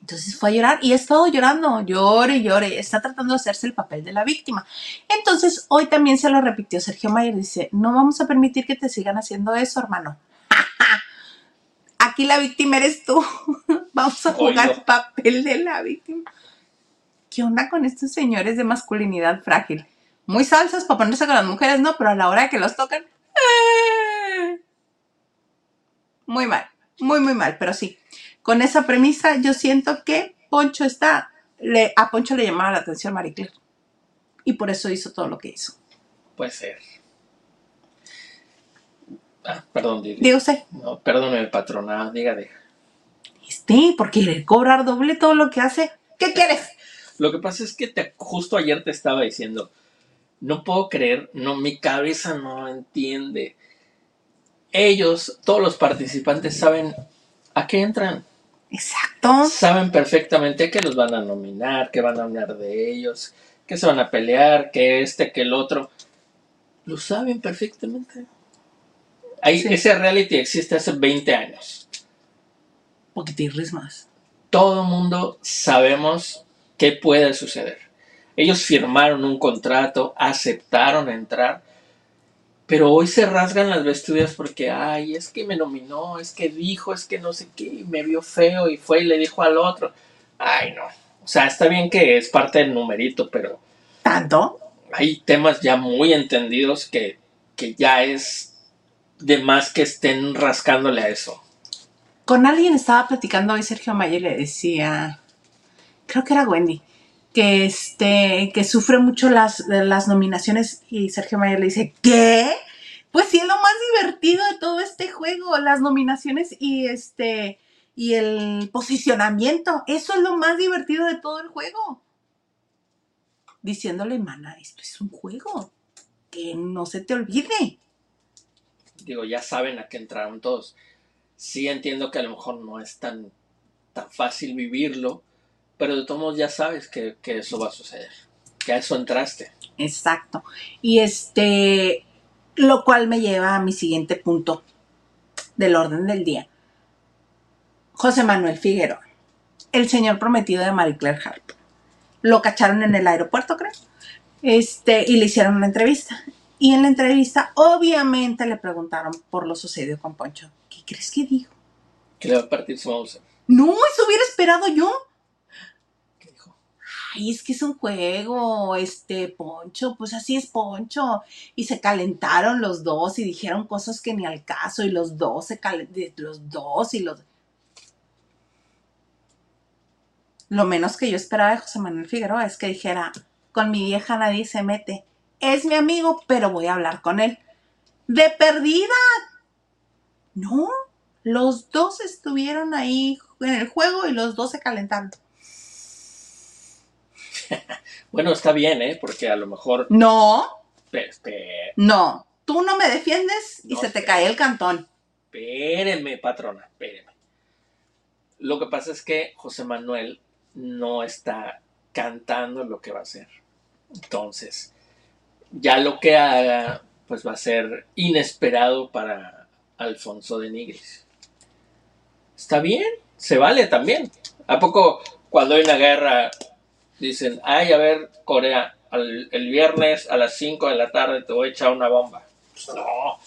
Entonces fue a llorar y ha estado llorando, llore, y llore, está tratando de hacerse el papel de la víctima. Entonces hoy también se lo repitió Sergio Mayer, dice, no vamos a permitir que te sigan haciendo eso, hermano. [LAUGHS] Aquí la víctima eres tú. [LAUGHS] vamos a jugar Oilo. papel de la víctima. ¿Qué onda con estos señores de masculinidad frágil? Muy salsas para ponerse con las mujeres, no, pero a la hora que los tocan, ¡eh! muy mal, muy, muy mal, pero sí. Con esa premisa, yo siento que Poncho está, le, a Poncho le llamaba la atención Marie Claire. Y por eso hizo todo lo que hizo. Puede ser. Ah, perdón, Didi. Digo usted, No, perdón el patronado, diga, diga. este, porque le cobrar doble todo lo que hace. ¿Qué quieres? Lo que pasa es que te- justo ayer te estaba diciendo, no puedo creer, no, mi cabeza no entiende. Ellos, todos los participantes saben a qué entran. Exacto. Saben perfectamente que los van a nominar, que van a hablar de ellos, que se van a pelear, que este, que el otro. Lo saben perfectamente. Ahí, Sí. Ese reality existe hace 20 años. Porque te más. todo mundo sabemos qué puede suceder. Ellos firmaron un contrato, aceptaron entrar, pero hoy se rasgan las vestiduras porque, ay, es que me nominó, es que dijo, es que no sé qué, y me vio feo y fue y le dijo al otro. Ay, no. O sea, está bien que es parte del numerito, pero ¿Tanto? hay temas ya muy entendidos que, que ya es de más que estén rascándole a eso. Con alguien estaba platicando hoy Sergio Mayer le decía, creo que era Wendy, que este, que sufre mucho las, las nominaciones y Sergio Mayer le dice, ¿qué? Pues sí es lo más divertido de todo este juego, las nominaciones y este y el posicionamiento, eso es lo más divertido de todo el juego. Diciéndole, mana, esto es un juego, que no se te olvide. digo, ya saben a qué entraron todos. Sí entiendo que a lo mejor no es tan, tan fácil vivirlo, pero de todos modos ya sabes que, que eso va a suceder, que a eso entraste. Exacto. Y este, lo cual me lleva a mi siguiente punto del orden del día. José Manuel Figueroa, el señor prometido de Marie Claire Harp. Lo cacharon en el aeropuerto, creo. Este, y le hicieron una entrevista. Y en la entrevista, obviamente, le preguntaron por lo sucedido con Poncho. ¿Qué crees que dijo? Que le va a partir su mouse. No, eso hubiera esperado yo. Ay, es que es un juego, este, Poncho, pues así es Poncho. Y se calentaron los dos y dijeron cosas que ni al caso, y los dos se calentaron, los dos y los... Lo menos que yo esperaba de José Manuel Figueroa es que dijera, con mi vieja nadie se mete. Es mi amigo, pero voy a hablar con él. De perdida. No, los dos estuvieron ahí en el juego y los dos se calentaron. [LAUGHS] Bueno, está bien, ¿eh? Porque a lo mejor, No, este, no. Tú no me defiendes y No se te cae el cantón. espéreme, patrona, espéreme. Lo que pasa es que José Manuel no está cantando lo que va a hacer. Entonces, ya lo que haga, pues va a ser inesperado para Alfonso de Nigris. Está bien, se vale también. ¿A poco cuando hay una guerra dicen, ay, a ver, Corea, al- el viernes a las 5 de la tarde te voy a echar una bomba? Pues no.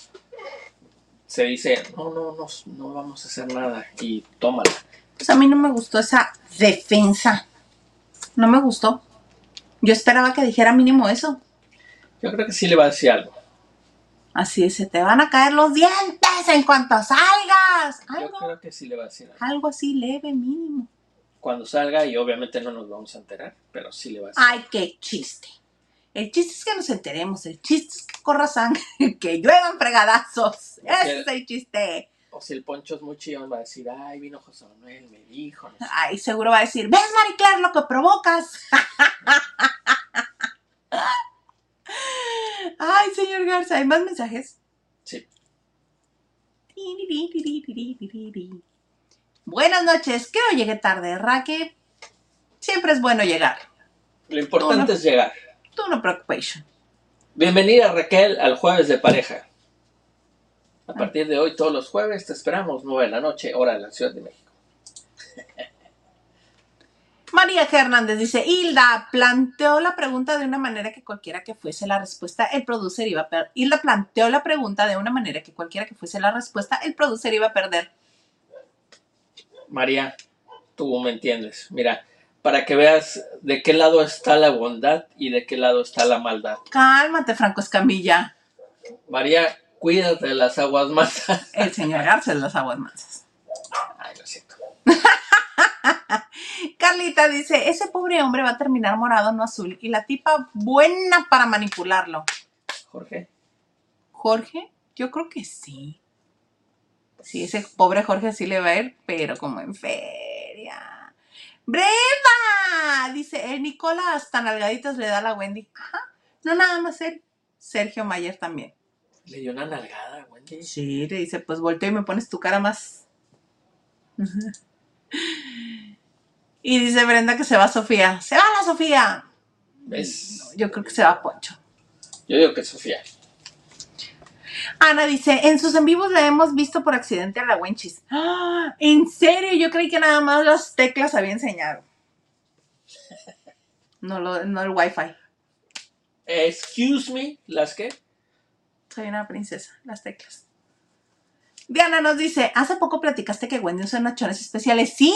Se dice, no, no, no, no vamos a hacer nada y tómala. Pues a mí no me gustó esa defensa. No me gustó. Yo esperaba que dijera mínimo eso. Yo creo que sí le va a decir algo. Así se te van a caer los dientes en cuanto salgas. Yo creo que sí le va a decir algo. algo así leve, mínimo. Cuando salga y obviamente no nos vamos a enterar, pero sí le va a decir. Ay, qué chiste. El chiste es que nos enteremos. El chiste es que corra sangre, [LAUGHS] que lluevan fregadazos. Ese es el chiste. O si el poncho es muy chillón, va a decir, ay, vino José Manuel, me dijo. No sé. Ay, seguro va a decir, ¿ves, Marie Claire, lo que provocas? [LAUGHS] Ay, señor Garza, ¿hay más mensajes? Sí. Buenas noches, que llegué tarde, Raque. Siempre es bueno llegar. Lo importante No, es llegar. Tú no preocupation. Bienvenida Raquel al jueves de pareja. A partir de hoy, todos los jueves, te esperamos 9 de la noche, hora de la Ciudad de México. [LAUGHS] María. Hernández dice, Hilda planteó la pregunta de una manera que cualquiera que fuese la respuesta, el producer iba a perder. Hilda planteó la pregunta de una manera que cualquiera que fuese la respuesta, el producer iba a perder. María, tú me entiendes. Mira, para que veas de qué lado está la bondad y de qué lado está la maldad. Cálmate, Franco Escamilla. María, cuídate de las aguas mansas. [LAUGHS] El señor Garza de las aguas mansas. Ay, lo siento. [LAUGHS] Carlita dice, ese pobre hombre va a terminar morado, no azul. Y la tipa buena para manipularlo. Jorge, Jorge, yo creo que sí. Sí, ese pobre Jorge sí le va a ir, pero como en feria. ¡Breva! Dice, el Nicola hasta nalgaditas le da a la Wendy. Ajá. No nada más él. Sergio Mayer también. le dio una nalgada, Wendy. Sí, le dice, pues volteo y me pones tu cara más. [LAUGHS] y dice Brenda que se va Sofía. ¡Se va la Sofía! ¿Ves? Yo creo que se va Poncho. Yo digo que Sofía. Ana dice, en sus en vivos la hemos visto por accidente a la Wenchis. ¡Ah! ¿En serio? Yo creí que nada más las teclas había enseñado. [LAUGHS] No, lo, no el wifi. Excuse me, ¿las qué? Soy una princesa, las teclas. Diana nos dice, hace poco platicaste que Wendy usa unos chones especiales. Sí,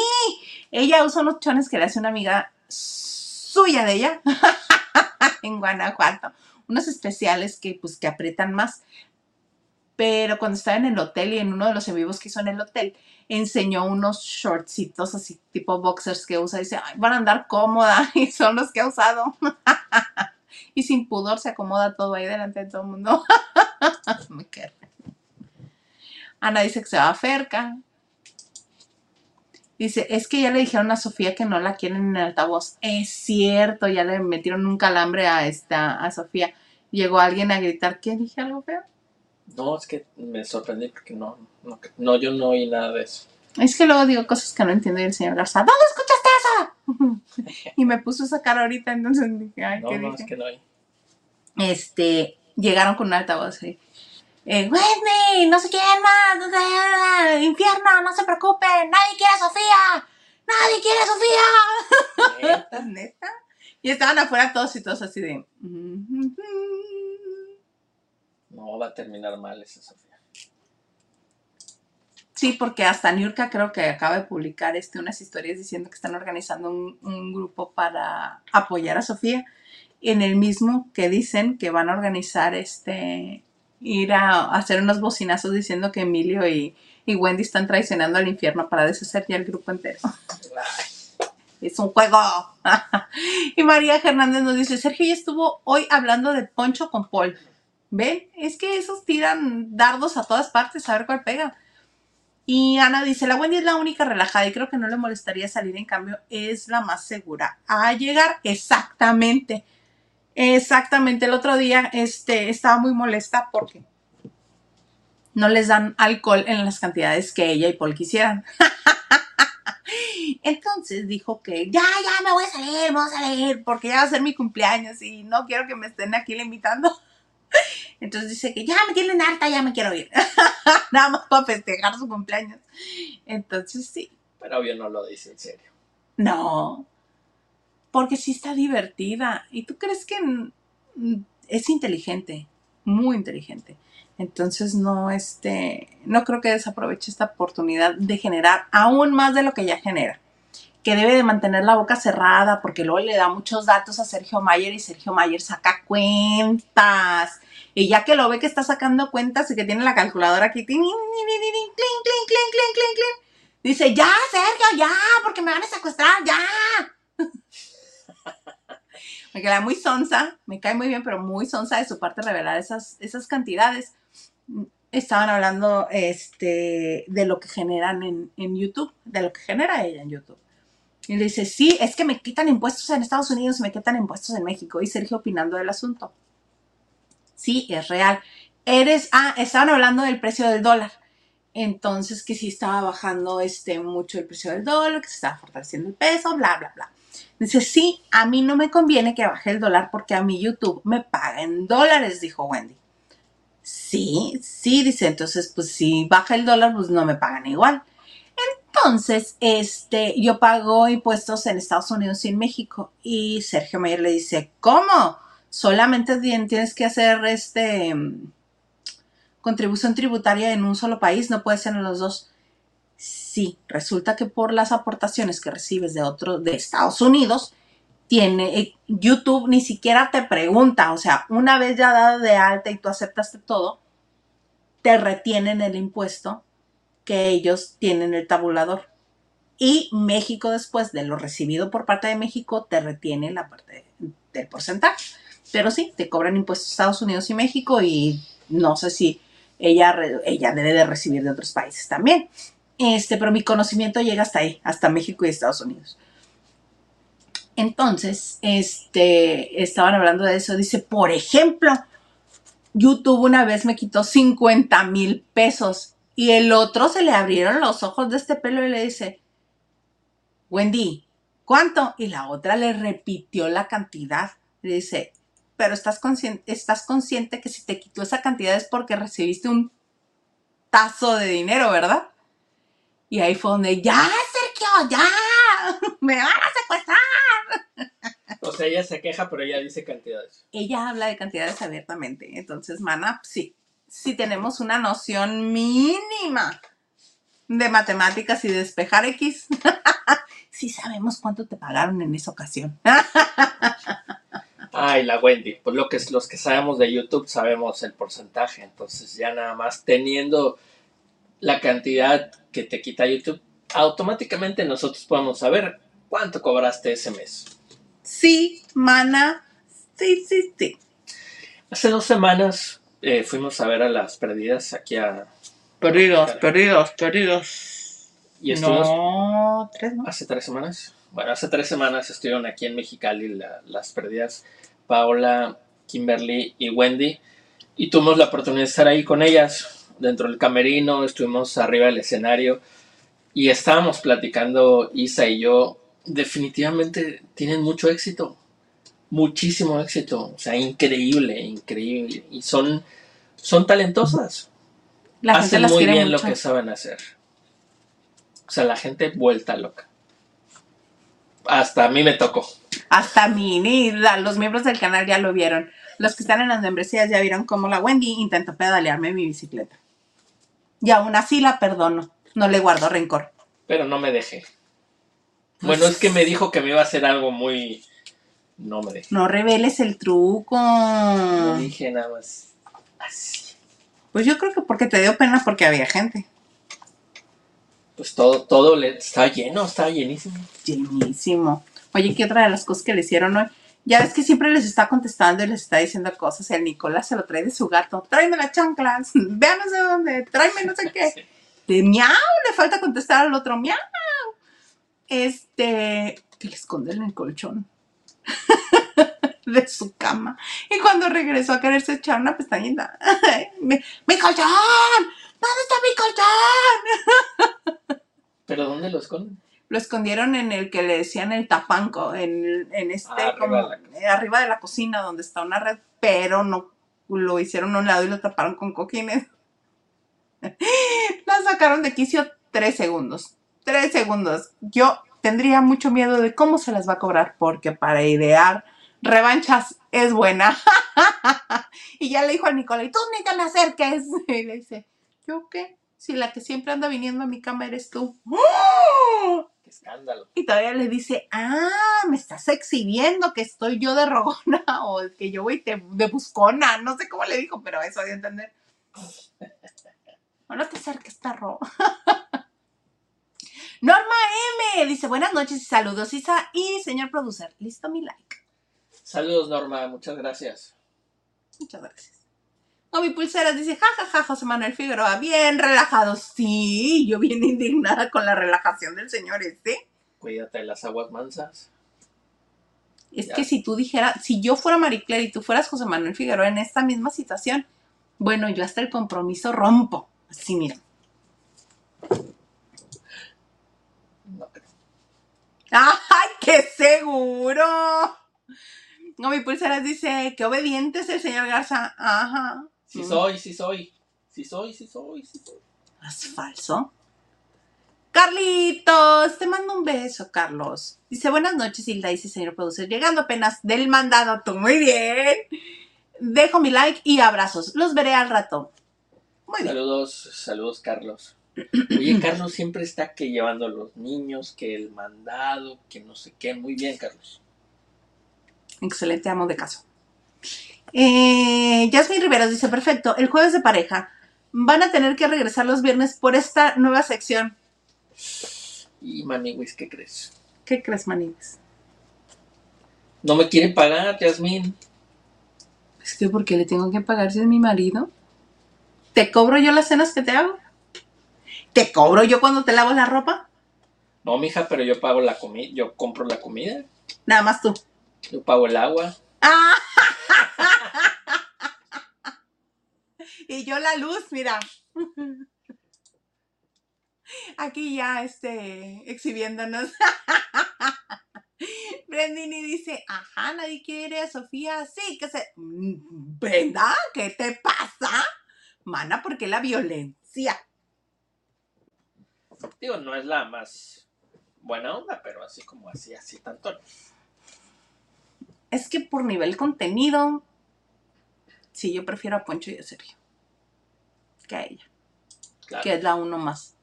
ella usa unos chones que le hace una amiga suya de ella [LAUGHS] en Guanajuato. Unos especiales que pues que aprietan más. Pero cuando estaba en el hotel y en uno de los en vivos que hizo en el hotel, enseñó unos shortcitos así tipo boxers que usa. Y dice, van a andar cómoda [LAUGHS] y son los que ha usado. [LAUGHS] y sin pudor se acomoda todo ahí delante de todo el mundo. [LAUGHS] Me. Ana dice que se va a Ferca. Dice, es que ya le dijeron a Sofía que no la quieren en el altavoz. Es cierto, ya le metieron un calambre a esta, a Sofía. Llegó alguien a gritar, ¿qué dije algo feo? No, es que me sorprendí porque no, no, no, yo no oí nada de eso. Es que luego digo cosas que no entiendo y el señor Garza, ¿dónde escuchaste eso? [LAUGHS] y me puso esa cara ahorita, entonces dije, ay, No, ¿qué no, dije? es que no oí. este, llegaron con un altavoz y, eh, Wendy, no sé quién más, infierno, no se preocupen, nadie quiere a Sofía, nadie quiere a Sofía. [LAUGHS] Neta. ¿Neta? Y estaban afuera todos y todos así de... No va a terminar mal esa Sofía. Sí, porque hasta Niurka creo que acaba de publicar este, unas historias diciendo que están organizando un, un grupo para apoyar a Sofía. En el mismo que dicen que van a organizar este ir a hacer unos bocinazos diciendo que Emilio y, y Wendy están traicionando al infierno para deshacer ya el grupo entero. Es un juego. [LAUGHS] y María Hernández nos dice, Sergio ya estuvo hoy hablando de Poncho con Paul. ¿Ven? Es que esos tiran dardos a todas partes a ver cuál pega. Y Ana dice, la Wendy es la única relajada y creo que no le molestaría salir, en cambio es la más segura a llegar. Exactamente. Exactamente. El otro día este, estaba muy molesta porque no les dan alcohol en las cantidades que ella y Paul quisieran. [LAUGHS] Entonces dijo que ya, ya me voy a salir, me voy a salir, porque ya va a ser mi cumpleaños y no quiero que me estén aquí limitando. Entonces dice que ya me tienen harta, ya me quiero ir. [LAUGHS] Nada más para festejar su cumpleaños. Entonces sí. Pero obvio no lo dice en serio. No. Porque sí está divertida. ¿Y tú crees que es inteligente? Muy inteligente. Entonces no, este, no creo que desaproveche esta oportunidad de generar aún más de lo que ya genera. Que debe de mantener la boca cerrada porque luego le da muchos datos a Sergio Mayer y Sergio Mayer saca cuentas. Y ya que lo ve que está sacando cuentas y que tiene la calculadora aquí, dice, ya, Sergio, ya, porque me van a secuestrar, ya. [LAUGHS] me queda muy sonsa, me cae muy bien, pero muy sonsa de su parte revelar esas, esas cantidades. Estaban hablando este, de lo que generan en, en YouTube, de lo que genera ella en YouTube. Y le dice, sí, es que me quitan impuestos en Estados Unidos y me quitan impuestos en México. Y Sergio opinando del asunto. Sí, es real. Eres, ah, estaban hablando del precio del dólar. Entonces, que sí estaba bajando este, mucho el precio del dólar, que se estaba fortaleciendo el peso, bla, bla, bla. Dice, sí, a mí no me conviene que baje el dólar porque a mi YouTube me paga en dólares, dijo Wendy. Sí, sí, dice, entonces, pues si baja el dólar, pues no me pagan igual. Entonces, este, yo pago impuestos en Estados Unidos y en México. Y Sergio Mayer le dice, ¿cómo? Solamente tienes que hacer este contribución tributaria en un solo país, no puede ser en los dos. Sí, resulta que por las aportaciones que recibes de otro, de Estados Unidos, tiene, eh, YouTube ni siquiera te pregunta, o sea, una vez ya dado de alta y tú aceptaste todo, te retienen el impuesto que ellos tienen el tabulador. Y México, después de lo recibido por parte de México, te retiene la parte del porcentaje. Pero sí, te cobran impuestos Estados Unidos y México y no sé si ella, ella debe de recibir de otros países también. Este, pero mi conocimiento llega hasta ahí, hasta México y Estados Unidos. Entonces, este, estaban hablando de eso. Dice, por ejemplo, YouTube una vez me quitó 50 mil pesos y el otro se le abrieron los ojos de este pelo y le dice, Wendy, ¿cuánto? Y la otra le repitió la cantidad. Le dice, pero estás consciente, estás consciente que si te quitó esa cantidad es porque recibiste un tazo de dinero, ¿verdad? Y ahí fue donde, ya, Sergio, ya, [LAUGHS] me van a secuestrar. [LAUGHS] O sea, ella se queja, pero ella dice cantidades. Ella habla de cantidades abiertamente. Entonces, mana, sí, sí tenemos una noción mínima de matemáticas y de despejar X. [LAUGHS] sí sabemos cuánto te pagaron en esa ocasión. Ay, la Wendy. Pues lo que, los que sabemos de YouTube sabemos el porcentaje. Entonces ya nada más teniendo la cantidad que te quita YouTube, automáticamente nosotros podemos saber cuánto cobraste ese mes. Sí, mana. Sí, sí, sí. Hace dos semanas eh, fuimos a ver a las perdidas aquí a... Perdidos, perdidos, perdidos. Y estuvimos... No, tres, ¿no? Hace tres semanas. Bueno, hace tres semanas estuvieron aquí en Mexicali la- las perdidas Paola, Kimberly y Wendy. Y tuvimos la oportunidad de estar ahí con ellas, dentro del camerino, estuvimos arriba del escenario y estábamos platicando Isa y yo. Definitivamente tienen mucho éxito, muchísimo éxito, o sea, increíble, increíble. Y son, son talentosas, La gente hacen las muy bien mucho. lo que saben hacer. O sea, la gente vuelta loca. Hasta a mí me tocó. Hasta a mí, ni la- los miembros del canal ya lo vieron. Los que están en las membresías ya vieron cómo la Wendy intentó pedalearme mi bicicleta. Y aún así la perdono. No le guardo rencor. pero no me dejé. Pues Bueno, es que me dijo que me iba a hacer algo muy... No me dejé. No reveles el truco. No dije nada más. Así. Pues yo creo que porque te dio pena porque había gente. Pues todo, todo le, está lleno, está llenísimo. Llenísimo. Oye, ¿qué otra de las cosas que le hicieron hoy? Ya ves que siempre les está contestando y les está diciendo cosas. El Nicolás se lo trae de su gato. Tráeme las chanclas. Vean no sé dónde. Tráeme no sé qué. De miau. Le falta contestar al otro miau. Este. Que le esconde en el colchón. [LAUGHS] de su cama. Y cuando regresó a quererse echar una pestañita. [LAUGHS] ¡Mi, mi colchón! ¿dónde está mi colchón? [LAUGHS] ¿Pero dónde lo esconden? Lo escondieron en el que le decían el tapanco, en, en este, Ah, arriba como, de arriba de la cocina donde está una red, pero no lo hicieron a un lado y lo taparon con cojines. [LAUGHS] La sacaron de quicio tres segundos. Tres segundos. Yo tendría mucho miedo de cómo se las va a cobrar, porque para idear revanchas es buena. [LAUGHS] y ya le dijo a Nicola, y tú ni te me acerques. [LAUGHS] Y le dice, ¿yo qué? Si la que siempre anda viniendo a mi cama eres tú. ¡Oh! Qué escándalo. Y todavía le dice, ah, me estás exhibiendo que estoy yo de rogona [LAUGHS] o que yo voy de, de buscona. No sé cómo le dijo, pero eso a entender. No, no te acerques, perro. [LAUGHS] Norma M dice, buenas noches y saludos, Isa y señor producer. Listo mi like. Saludos, Norma. Muchas gracias. Muchas gracias. No, mi pulseras dice, jajaja, José Manuel Figueroa, bien relajado. Sí, yo bien [LAUGHS] indignada con la relajación del señor este. Cuídate de las aguas mansas. Es Ya. que si tú dijeras, si yo fuera Marie Claire y tú fueras José Manuel Figueroa en esta misma situación, bueno, yo hasta el compromiso rompo. Así, mira. No. ¡Ay, qué seguro! No, mi pulseras dice, qué obediente es el señor Garza. Ajá. Sí Mm. soy, sí soy. Sí soy, sí soy, sí soy. Es falso. Carlitos, te mando un beso, Carlos. Dice, buenas noches, Hilda, dice señor producer. Llegando apenas del mandado, tú muy bien. Dejo mi like y abrazos. Los veré al rato. Muy bien. Saludos, saludos, Carlos. Oye, [CLEARS THROAT] Carlos siempre está que llevando a los niños, que el mandado, que no sé qué. Muy bien, Carlos. Excelente amo de caso. Eh, Jasmine Riveros dice, perfecto, el jueves de pareja. Van a tener que regresar los viernes por esta nueva sección. Y Maniwis, ¿qué crees? ¿Qué crees, Manigues? No me quiere pagar, Yasmín. Es que ¿por qué le tengo que pagar si es mi marido? ¿Te cobro yo las cenas que te hago? ¿Te cobro yo cuando te lavo la ropa? No, mija, pero yo pago la comida, yo compro la comida, Nada más tú. yo pago el agua. ¡Ah! [LAUGHS] y yo la luz, mira. Aquí ya, este, exhibiéndonos. Brendini dice, ajá, nadie quiere a Sofía. Sí, que se... Brenda, ¿qué te pasa? Mana, ¿por qué la violencia? Digo, no es la más buena onda, pero así como así, así tanto. Es que por nivel contenido, sí, yo prefiero a Poncho y a Sergio. Que a ella. Claro. que es la uno más.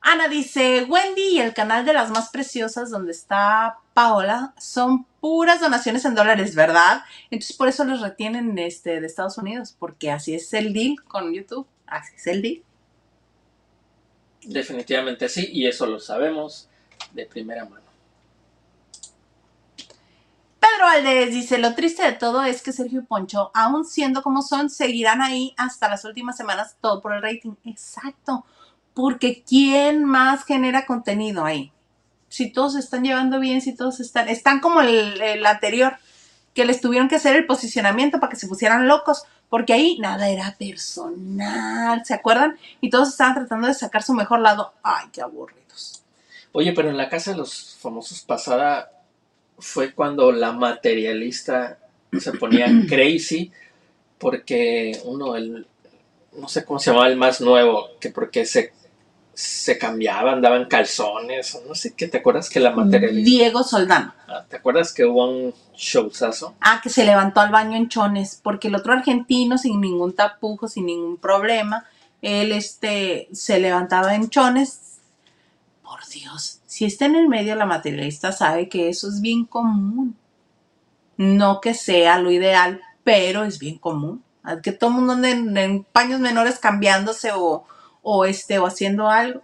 Ana dice, Wendy y el canal de las más preciosas donde está Paola son puras donaciones en dólares, ¿verdad? Entonces por eso los retienen este, de Estados Unidos, porque así es el deal con YouTube, así es el deal. Definitivamente sí, y eso lo sabemos de primera mano. Pedro dice, lo triste de todo es que Sergio y Poncho, aún siendo como son, seguirán ahí hasta las últimas semanas, todo por el rating. Exacto, porque ¿quién más genera contenido ahí? Si todos se están llevando bien, si todos están, están como el, el anterior, que les tuvieron que hacer el posicionamiento para que se pusieran locos, porque ahí nada era personal, ¿se acuerdan? Y todos estaban tratando de sacar su mejor lado. Ay, qué aburridos. Oye, pero en la casa de los famosos pasada fue cuando la materialista se ponía [CLEARS THROAT] crazy porque uno, el, no sé cómo se llamaba el más nuevo, que porque se, se cambiaba, andaba en calzones, no sé qué, ¿te acuerdas que la materialista? Diego Soldano. Ah, ¿Te acuerdas que hubo un showzazo? Ah, que se levantó al baño en chones, porque el otro argentino, sin ningún tapujo, sin ningún problema, él este, se levantaba en chones. Por Dios, si está en el medio la materialista sabe que eso es bien común. No que sea lo ideal, pero es bien común. Que todo el mundo en paños menores cambiándose o, o, este, o haciendo algo.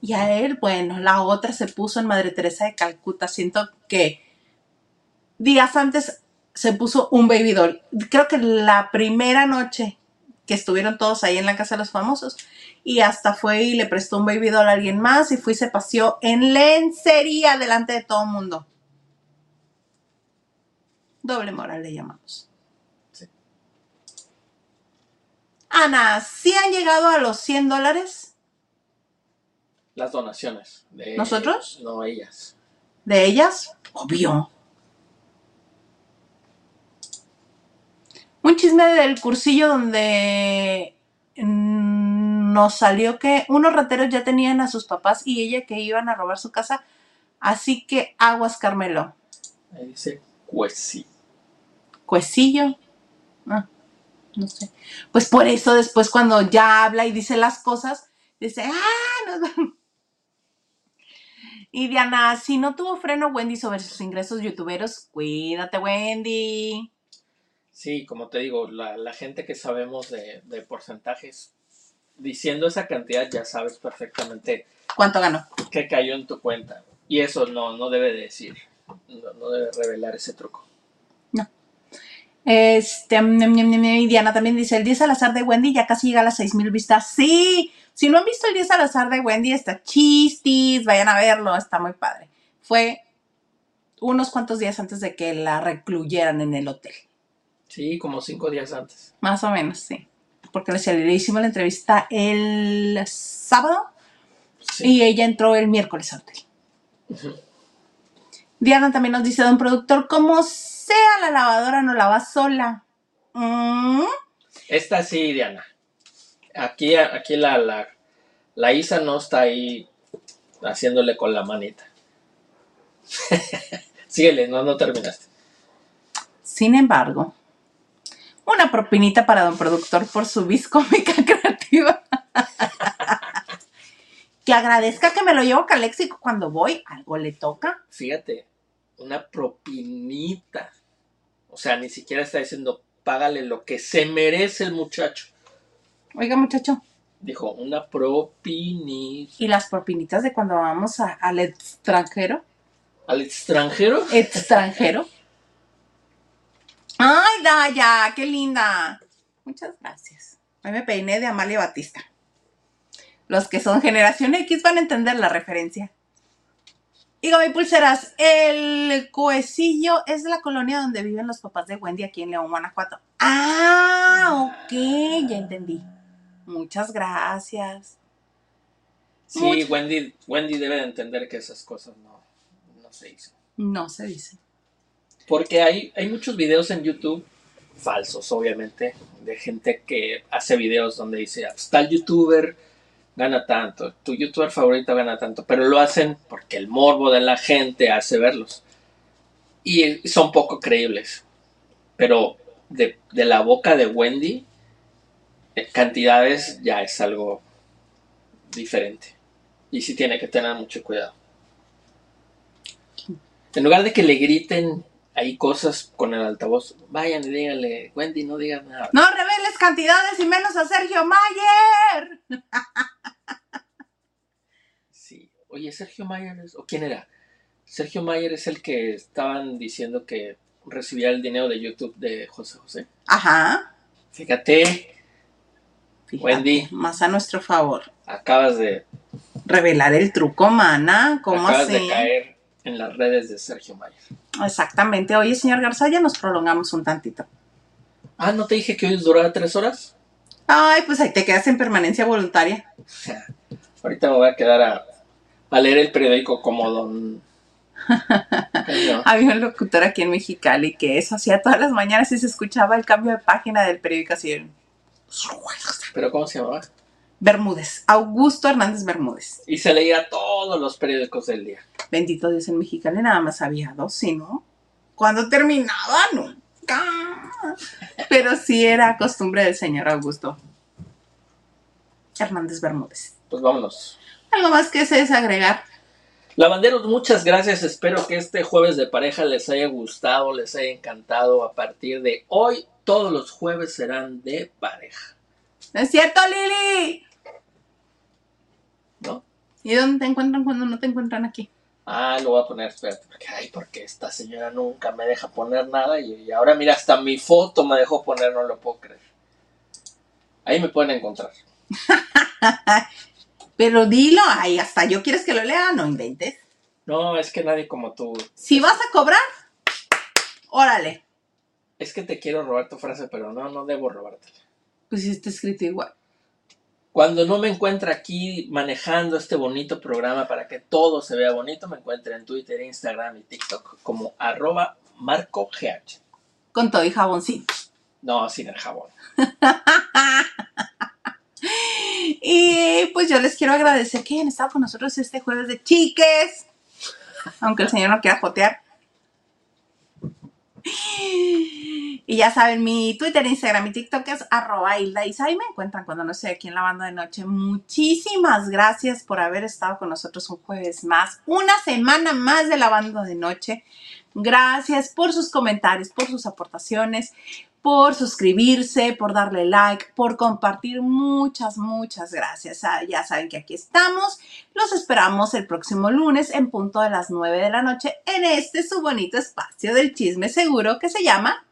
Y a él, bueno, la otra se puso en Madre Teresa de Calcuta. Siento que días antes se puso un baby doll. Creo que la primera noche que estuvieron todos ahí en la casa de los famosos y hasta fue y le prestó un baby doll a alguien más y fue y se paseó en lencería delante de todo el mundo. Doble moral le llamamos. Sí. Ana, ¿sí han llegado a los 100 dólares Las donaciones. De, ¿Nosotros? No, ellas. de ellas? Obvio. Un chisme del cursillo donde mm, nos salió que unos rateros ya tenían a sus papás y ella que iban a robar su casa. Así que aguas, Carmelo. Ahí dice, pues sí. Cuecillo. Ah, no sé. Pues por eso después cuando ya habla y dice las cosas, dice, ah, nos vamos". Y Diana, si no tuvo freno Wendy sobre sus ingresos youtuberos, cuídate Wendy. Sí, como te digo, la, la gente que sabemos de, de porcentajes, diciendo esa cantidad ya sabes perfectamente ¿Cuánto ganó? que cayó en tu cuenta. Y eso no, no debe decir, no, no debe revelar ese truco. Este, mm, y Diana también dice, el 10 al azar de Wendy ya casi llega a las 6000 vistas. Sí, si no han visto el 10 al azar de Wendy, está chistis, vayan a verlo, está muy padre. Fue unos cuantos días antes de que la recluyeran en el hotel. Sí, como cinco días antes. Más o menos, sí. Porque le le hicimos la entrevista el sábado Sí. y ella entró el miércoles al hotel. Diana también nos dice, don productor, como sea la lavadora no lava sola. Mm, Esta sí, Diana. Aquí, aquí la, la, la Isa no está ahí haciéndole con la manita. [LAUGHS] Síguele, no, no terminaste. Sin embargo, una propinita para don productor por su vis cómica [LAUGHS] creativa. que agradezca que me lo llevo caléxico cuando voy, algo le toca. Fíjate, una propinita. O sea, ni siquiera está diciendo págale lo que se merece el muchacho. Oiga, muchacho, Dijo, una propinita. ¿y las propinitas de cuando vamos a- al extranjero? ¿Al extranjero? extranjero. Ay, Daya, qué linda. Muchas gracias. Hoy me peiné de Amalia Batista. Los que son generación X van a entender la referencia. Y Gaby Pulseras, el cuecillo es la colonia donde viven los papás de Wendy aquí en León, Guanajuato. Ah, ok, ya entendí. Muchas gracias. Sí, Wendy, Wendy debe de entender que esas cosas no, no se dicen. No se dice. Porque hay, hay muchos videos en YouTube, falsos obviamente, de gente que hace videos donde dice, "Ah, pues, tal youtuber gana tanto, tu youtuber favorito gana tanto, pero lo hacen porque el morbo de la gente hace verlos. Y son poco creíbles. Pero de, de la boca de Wendy, eh, cantidades ya es algo diferente. Y sí tiene que tener mucho cuidado. En lugar de que le griten ahí cosas con el altavoz, vayan y díganle, Wendy, no digas nada. No reveles cantidades y menos a Sergio Mayer. [LAUGHS] Sí. Oye, Sergio Mayer es- ¿O quién era? Sergio Mayer es el que estaban diciendo que recibía el dinero de YouTube de José José. Ajá. Fíjate, Fíjate, Wendy. Más a nuestro favor. acabas de, Revelar el truco, mana. ¿Cómo acabas así? de caer en las redes de Sergio Mayer. Exactamente. Oye, señor Garza, ya nos prolongamos un tantito. Ah, ¿no te dije que hoy duraba tres horas? Ay, pues ahí te quedas en permanencia voluntaria. [LAUGHS] Ahorita me voy a quedar a, a leer el periódico como don... [LAUGHS] Había un locutor aquí en Mexicali que eso hacía todas las mañanas y se escuchaba el cambio de página del periódico así. ¿Pero cómo se llamaba? Bermúdez. Augusto Hernández Bermúdez. Y se leía todos los periódicos del día. Bendito Dios en Mexicali nada más había dos, ¿sí, no? Cuando terminaba, nunca. Pero sí era costumbre del señor Augusto Hernández Bermúdez. Pues vámonos. ¿Algo más que se desagregar? Lavanderos, muchas gracias. Espero que este jueves de pareja les haya gustado, les haya encantado. A partir de hoy, todos los jueves serán de pareja. ¿No es cierto, Lili? ¿Y dónde te encuentran cuando no te encuentran aquí? Ah, lo voy a poner, espérate, porque, ay, porque esta señora nunca me deja poner nada y, y ahora mira, hasta mi foto me dejó poner, no lo puedo creer. Ahí me pueden encontrar. [LAUGHS] Pero dilo, ay, hasta yo quieres que lo lea, no inventes. No, es que nadie como tú. Si vas a cobrar, órale. Es que te quiero robar tu frase, pero no, no debo robártela. Pues sí está escrito igual. Cuando no me encuentre aquí manejando este bonito programa para que todo se vea bonito, me encuentre en Twitter, Instagram y TikTok como arroba marcogh. Con todo y jaboncito. No, sin el jabón. [LAUGHS] Y pues yo les quiero agradecer que hayan estado con nosotros este jueves de chiques. Aunque el señor no quiera jotear. [LAUGHS] Y ya saben, mi Twitter, Instagram y TikTok es arroba Hilda Isa y me encuentran cuando no estoy aquí en la banda de noche. Muchísimas gracias por haber estado con nosotros un jueves más, una semana más de la banda de noche. Gracias por sus comentarios, por sus aportaciones, por suscribirse, por darle like, por compartir. Muchas, muchas gracias. Ah, ya saben que aquí estamos. Los esperamos el próximo lunes en punto de las 9 de la noche en este su bonito espacio del chisme seguro que se llama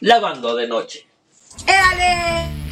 Lavando de noche. ¡Éale!